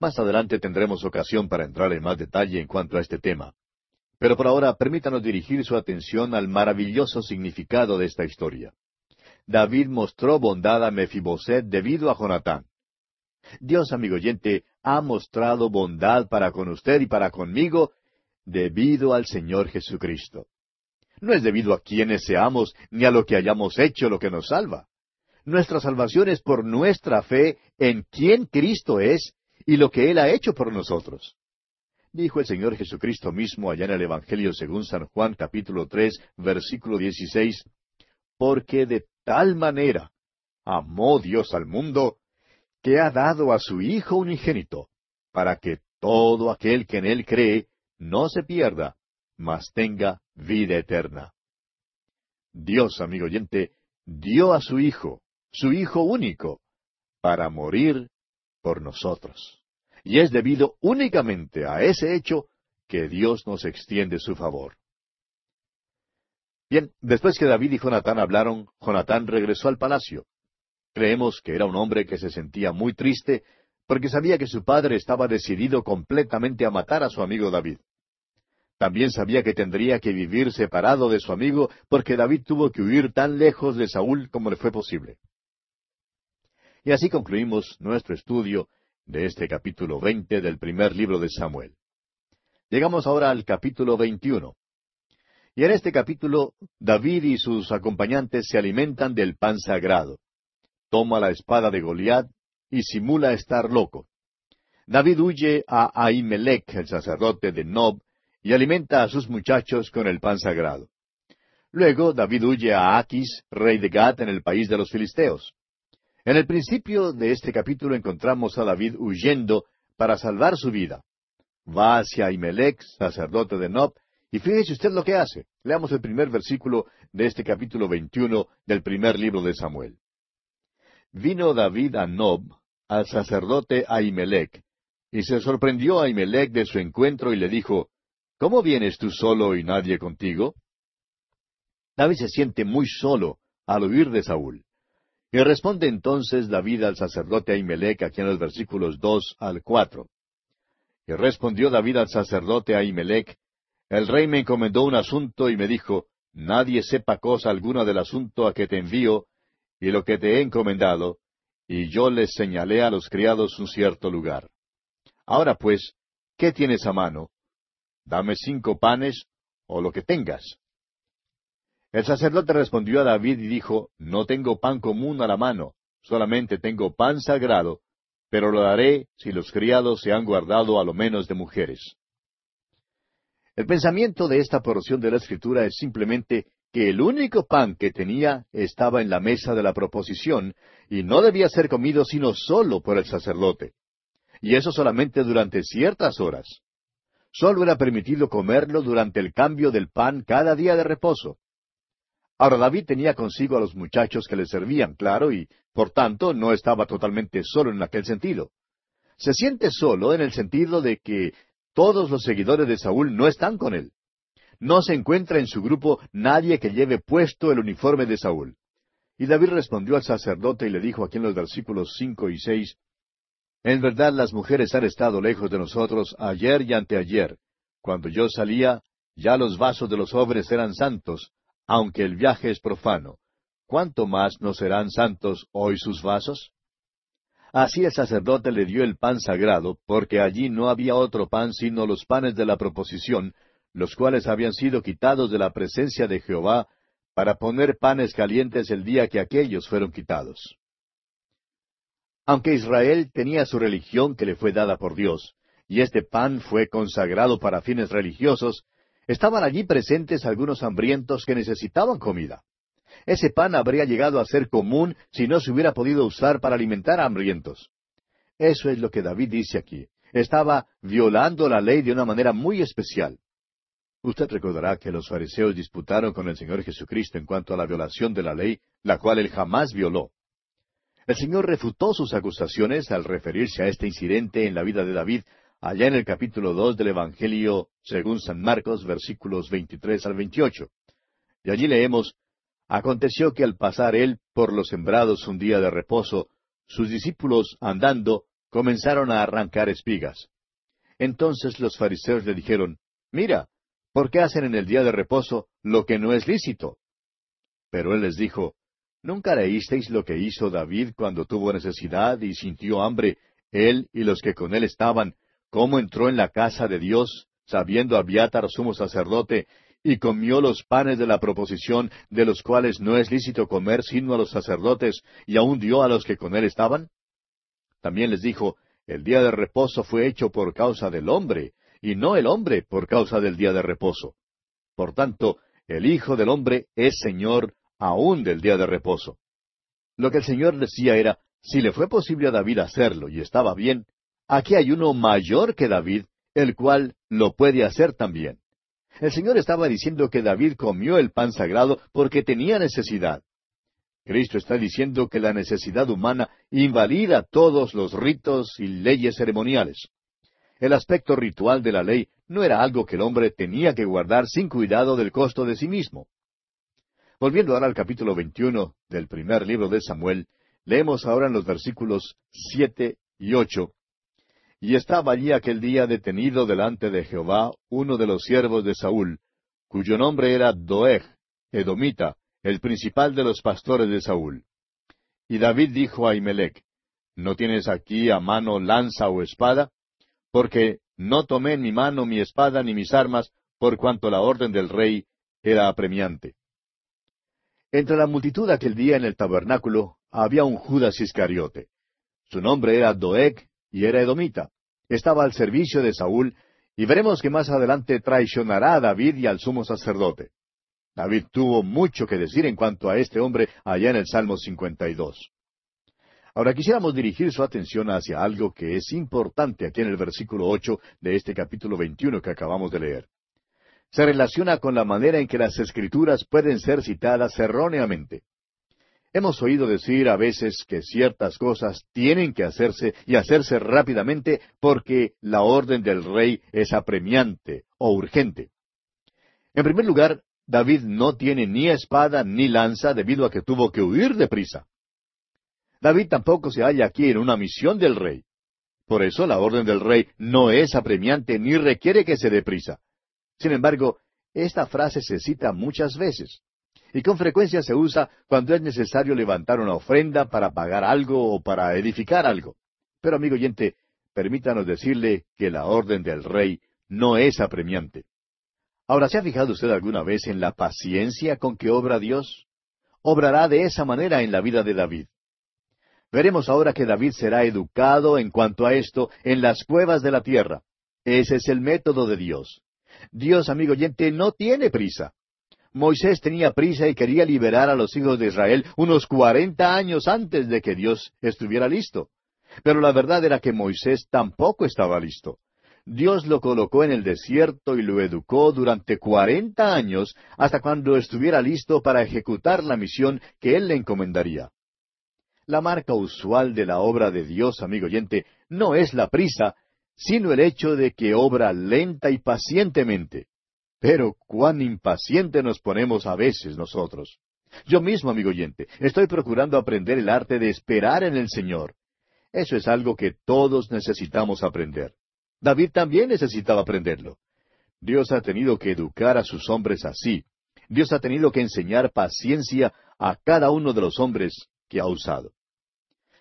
Más adelante tendremos ocasión para entrar en más detalle en cuanto a este tema. Pero por ahora permítanos dirigir su atención al maravilloso significado de esta historia. David mostró bondad a Mefiboset debido a Jonatán. Dios, amigo oyente, ha mostrado bondad para con usted y para conmigo debido al Señor Jesucristo. No es debido a quienes seamos ni a lo que hayamos hecho lo que nos salva. Nuestra salvación es por nuestra fe en quién Cristo es y lo que Él ha hecho por nosotros. Dijo el Señor Jesucristo mismo allá en el Evangelio según San Juan capítulo tres versículo dieciséis, porque de tal manera amó Dios al mundo, que ha dado a su Hijo unigénito, para que todo aquel que en Él cree no se pierda, mas tenga vida eterna. Dios, amigo oyente, dio a su Hijo, su Hijo único, para morir por nosotros y es debido únicamente a ese hecho que Dios nos extiende su favor. Bien, después que David y Jonatán hablaron, Jonatán regresó al palacio. Creemos que era un hombre que se sentía muy triste porque sabía que su padre estaba decidido completamente a matar a su amigo David. También sabía que tendría que vivir separado de su amigo porque David tuvo que huir tan lejos de Saúl como le fue posible. Y así concluimos nuestro estudio de este capítulo veinte del primer libro de Samuel. Llegamos ahora al capítulo veintiuno. Y en este capítulo, David y sus acompañantes se alimentan del pan sagrado. Toma la espada de Goliat y simula estar loco. David huye a Ahimelech, el sacerdote de Nob, y alimenta a sus muchachos con el pan sagrado. Luego David huye a Aquis, rey de Gad, en el país de los filisteos. En el principio de este capítulo encontramos a David huyendo para salvar su vida. Va hacia Ahimelech, sacerdote de Nob, y fíjese usted lo que hace. Leamos el primer versículo de este capítulo 21 del primer libro de Samuel. Vino David a Nob, al sacerdote Ahimelech, y se sorprendió Ahimelech de su encuentro y le dijo, ¿Cómo vienes tú solo y nadie contigo? David se siente muy solo al huir de Saúl. Y responde entonces David al sacerdote Ahimelech aquí en los versículos dos al cuatro. Y respondió David al sacerdote Ahimelech, El rey me encomendó un asunto y me dijo, Nadie sepa cosa alguna del asunto a que te envío y lo que te he encomendado, y yo les señalé a los criados un cierto lugar. Ahora pues, ¿qué tienes a mano? dame cinco panes o lo que tengas. El sacerdote respondió a David y dijo, No tengo pan común a la mano, solamente tengo pan sagrado, pero lo daré si los criados se han guardado a lo menos de mujeres. El pensamiento de esta porción de la Escritura es simplemente que el único pan que tenía estaba en la mesa de la proposición y no debía ser comido sino solo por el sacerdote. Y eso solamente durante ciertas horas. Solo era permitido comerlo durante el cambio del pan cada día de reposo. Ahora David tenía consigo a los muchachos que le servían, claro, y por tanto no estaba totalmente solo en aquel sentido. Se siente solo en el sentido de que todos los seguidores de Saúl no están con él. No se encuentra en su grupo nadie que lleve puesto el uniforme de Saúl. Y David respondió al sacerdote y le dijo aquí en los versículos cinco y seis en verdad las mujeres han estado lejos de nosotros ayer y anteayer. Cuando yo salía, ya los vasos de los hombres eran santos, aunque el viaje es profano. ¿Cuánto más no serán santos hoy sus vasos? Así el sacerdote le dio el pan sagrado, porque allí no había otro pan sino los panes de la proposición, los cuales habían sido quitados de la presencia de Jehová, para poner panes calientes el día que aquellos fueron quitados. Aunque Israel tenía su religión que le fue dada por Dios, y este pan fue consagrado para fines religiosos, estaban allí presentes algunos hambrientos que necesitaban comida. Ese pan habría llegado a ser común si no se hubiera podido usar para alimentar a hambrientos. Eso es lo que David dice aquí. Estaba violando la ley de una manera muy especial. Usted recordará que los fariseos disputaron con el Señor Jesucristo en cuanto a la violación de la ley, la cual él jamás violó. El Señor refutó sus acusaciones al referirse a este incidente en la vida de David, allá en el capítulo dos del Evangelio según San Marcos, versículos 23 al 28. Y allí leemos, Aconteció que al pasar él por los sembrados un día de reposo, sus discípulos, andando, comenzaron a arrancar espigas. Entonces los fariseos le dijeron, Mira, ¿por qué hacen en el día de reposo lo que no es lícito? Pero él les dijo, ¿Nunca leísteis lo que hizo David cuando tuvo necesidad y sintió hambre, él y los que con él estaban, cómo entró en la casa de Dios, sabiendo Abiatar sumo sacerdote, y comió los panes de la proposición, de los cuales no es lícito comer sino a los sacerdotes, y aun dio a los que con él estaban? También les dijo, el día de reposo fue hecho por causa del hombre, y no el hombre por causa del día de reposo. Por tanto, el Hijo del hombre es Señor aún del día de reposo. Lo que el Señor decía era, si le fue posible a David hacerlo y estaba bien, aquí hay uno mayor que David, el cual lo puede hacer también. El Señor estaba diciendo que David comió el pan sagrado porque tenía necesidad. Cristo está diciendo que la necesidad humana invalida todos los ritos y leyes ceremoniales. El aspecto ritual de la ley no era algo que el hombre tenía que guardar sin cuidado del costo de sí mismo. Volviendo ahora al capítulo 21 del primer libro de Samuel, leemos ahora en los versículos siete y ocho. Y estaba allí aquel día detenido delante de Jehová uno de los siervos de Saúl, cuyo nombre era Doeg, Edomita, el principal de los pastores de Saúl. Y David dijo a Ahimelech, ¿No tienes aquí a mano lanza o espada? Porque no tomé en mi mano mi espada ni mis armas, por cuanto la orden del rey era apremiante. Entre la multitud aquel día en el tabernáculo había un Judas Iscariote. Su nombre era Doeg y era edomita. Estaba al servicio de Saúl y veremos que más adelante traicionará a David y al sumo sacerdote. David tuvo mucho que decir en cuanto a este hombre allá en el Salmo 52. Ahora quisiéramos dirigir su atención hacia algo que es importante aquí en el versículo ocho de este capítulo 21 que acabamos de leer. Se relaciona con la manera en que las escrituras pueden ser citadas erróneamente. Hemos oído decir a veces que ciertas cosas tienen que hacerse y hacerse rápidamente porque la orden del rey es apremiante o urgente. En primer lugar, David no tiene ni espada ni lanza debido a que tuvo que huir de prisa. David tampoco se halla aquí en una misión del rey. Por eso la orden del rey no es apremiante ni requiere que se dé prisa. Sin embargo, esta frase se cita muchas veces y con frecuencia se usa cuando es necesario levantar una ofrenda para pagar algo o para edificar algo. Pero amigo oyente, permítanos decirle que la orden del rey no es apremiante. Ahora, ¿se ha fijado usted alguna vez en la paciencia con que obra Dios? Obrará de esa manera en la vida de David. Veremos ahora que David será educado en cuanto a esto en las cuevas de la tierra. Ese es el método de Dios. Dios, amigo oyente, no tiene prisa. Moisés tenía prisa y quería liberar a los hijos de Israel unos cuarenta años antes de que Dios estuviera listo. Pero la verdad era que Moisés tampoco estaba listo. Dios lo colocó en el desierto y lo educó durante cuarenta años hasta cuando estuviera listo para ejecutar la misión que él le encomendaría. La marca usual de la obra de Dios, amigo oyente, no es la prisa, sino el hecho de que obra lenta y pacientemente. Pero cuán impaciente nos ponemos a veces nosotros. Yo mismo, amigo oyente, estoy procurando aprender el arte de esperar en el Señor. Eso es algo que todos necesitamos aprender. David también necesitaba aprenderlo. Dios ha tenido que educar a sus hombres así. Dios ha tenido que enseñar paciencia a cada uno de los hombres que ha usado.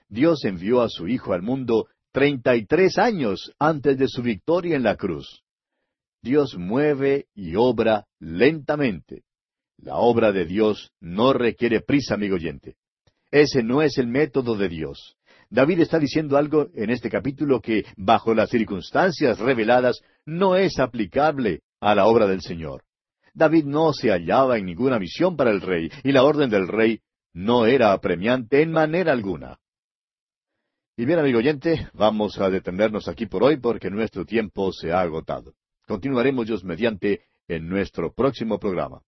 Dios envió a su Hijo al mundo treinta y tres años antes de su victoria en la cruz. Dios mueve y obra lentamente. La obra de Dios no requiere prisa, amigo oyente. Ese no es el método de Dios. David está diciendo algo en este capítulo que, bajo las circunstancias reveladas, no es aplicable a la obra del Señor. David no se hallaba en ninguna misión para el rey, y la orden del rey no era apremiante en manera alguna. Y bien, amigo oyente, vamos a detenernos aquí por hoy porque nuestro tiempo se ha agotado. Continuaremos Dios mediante en nuestro próximo programa.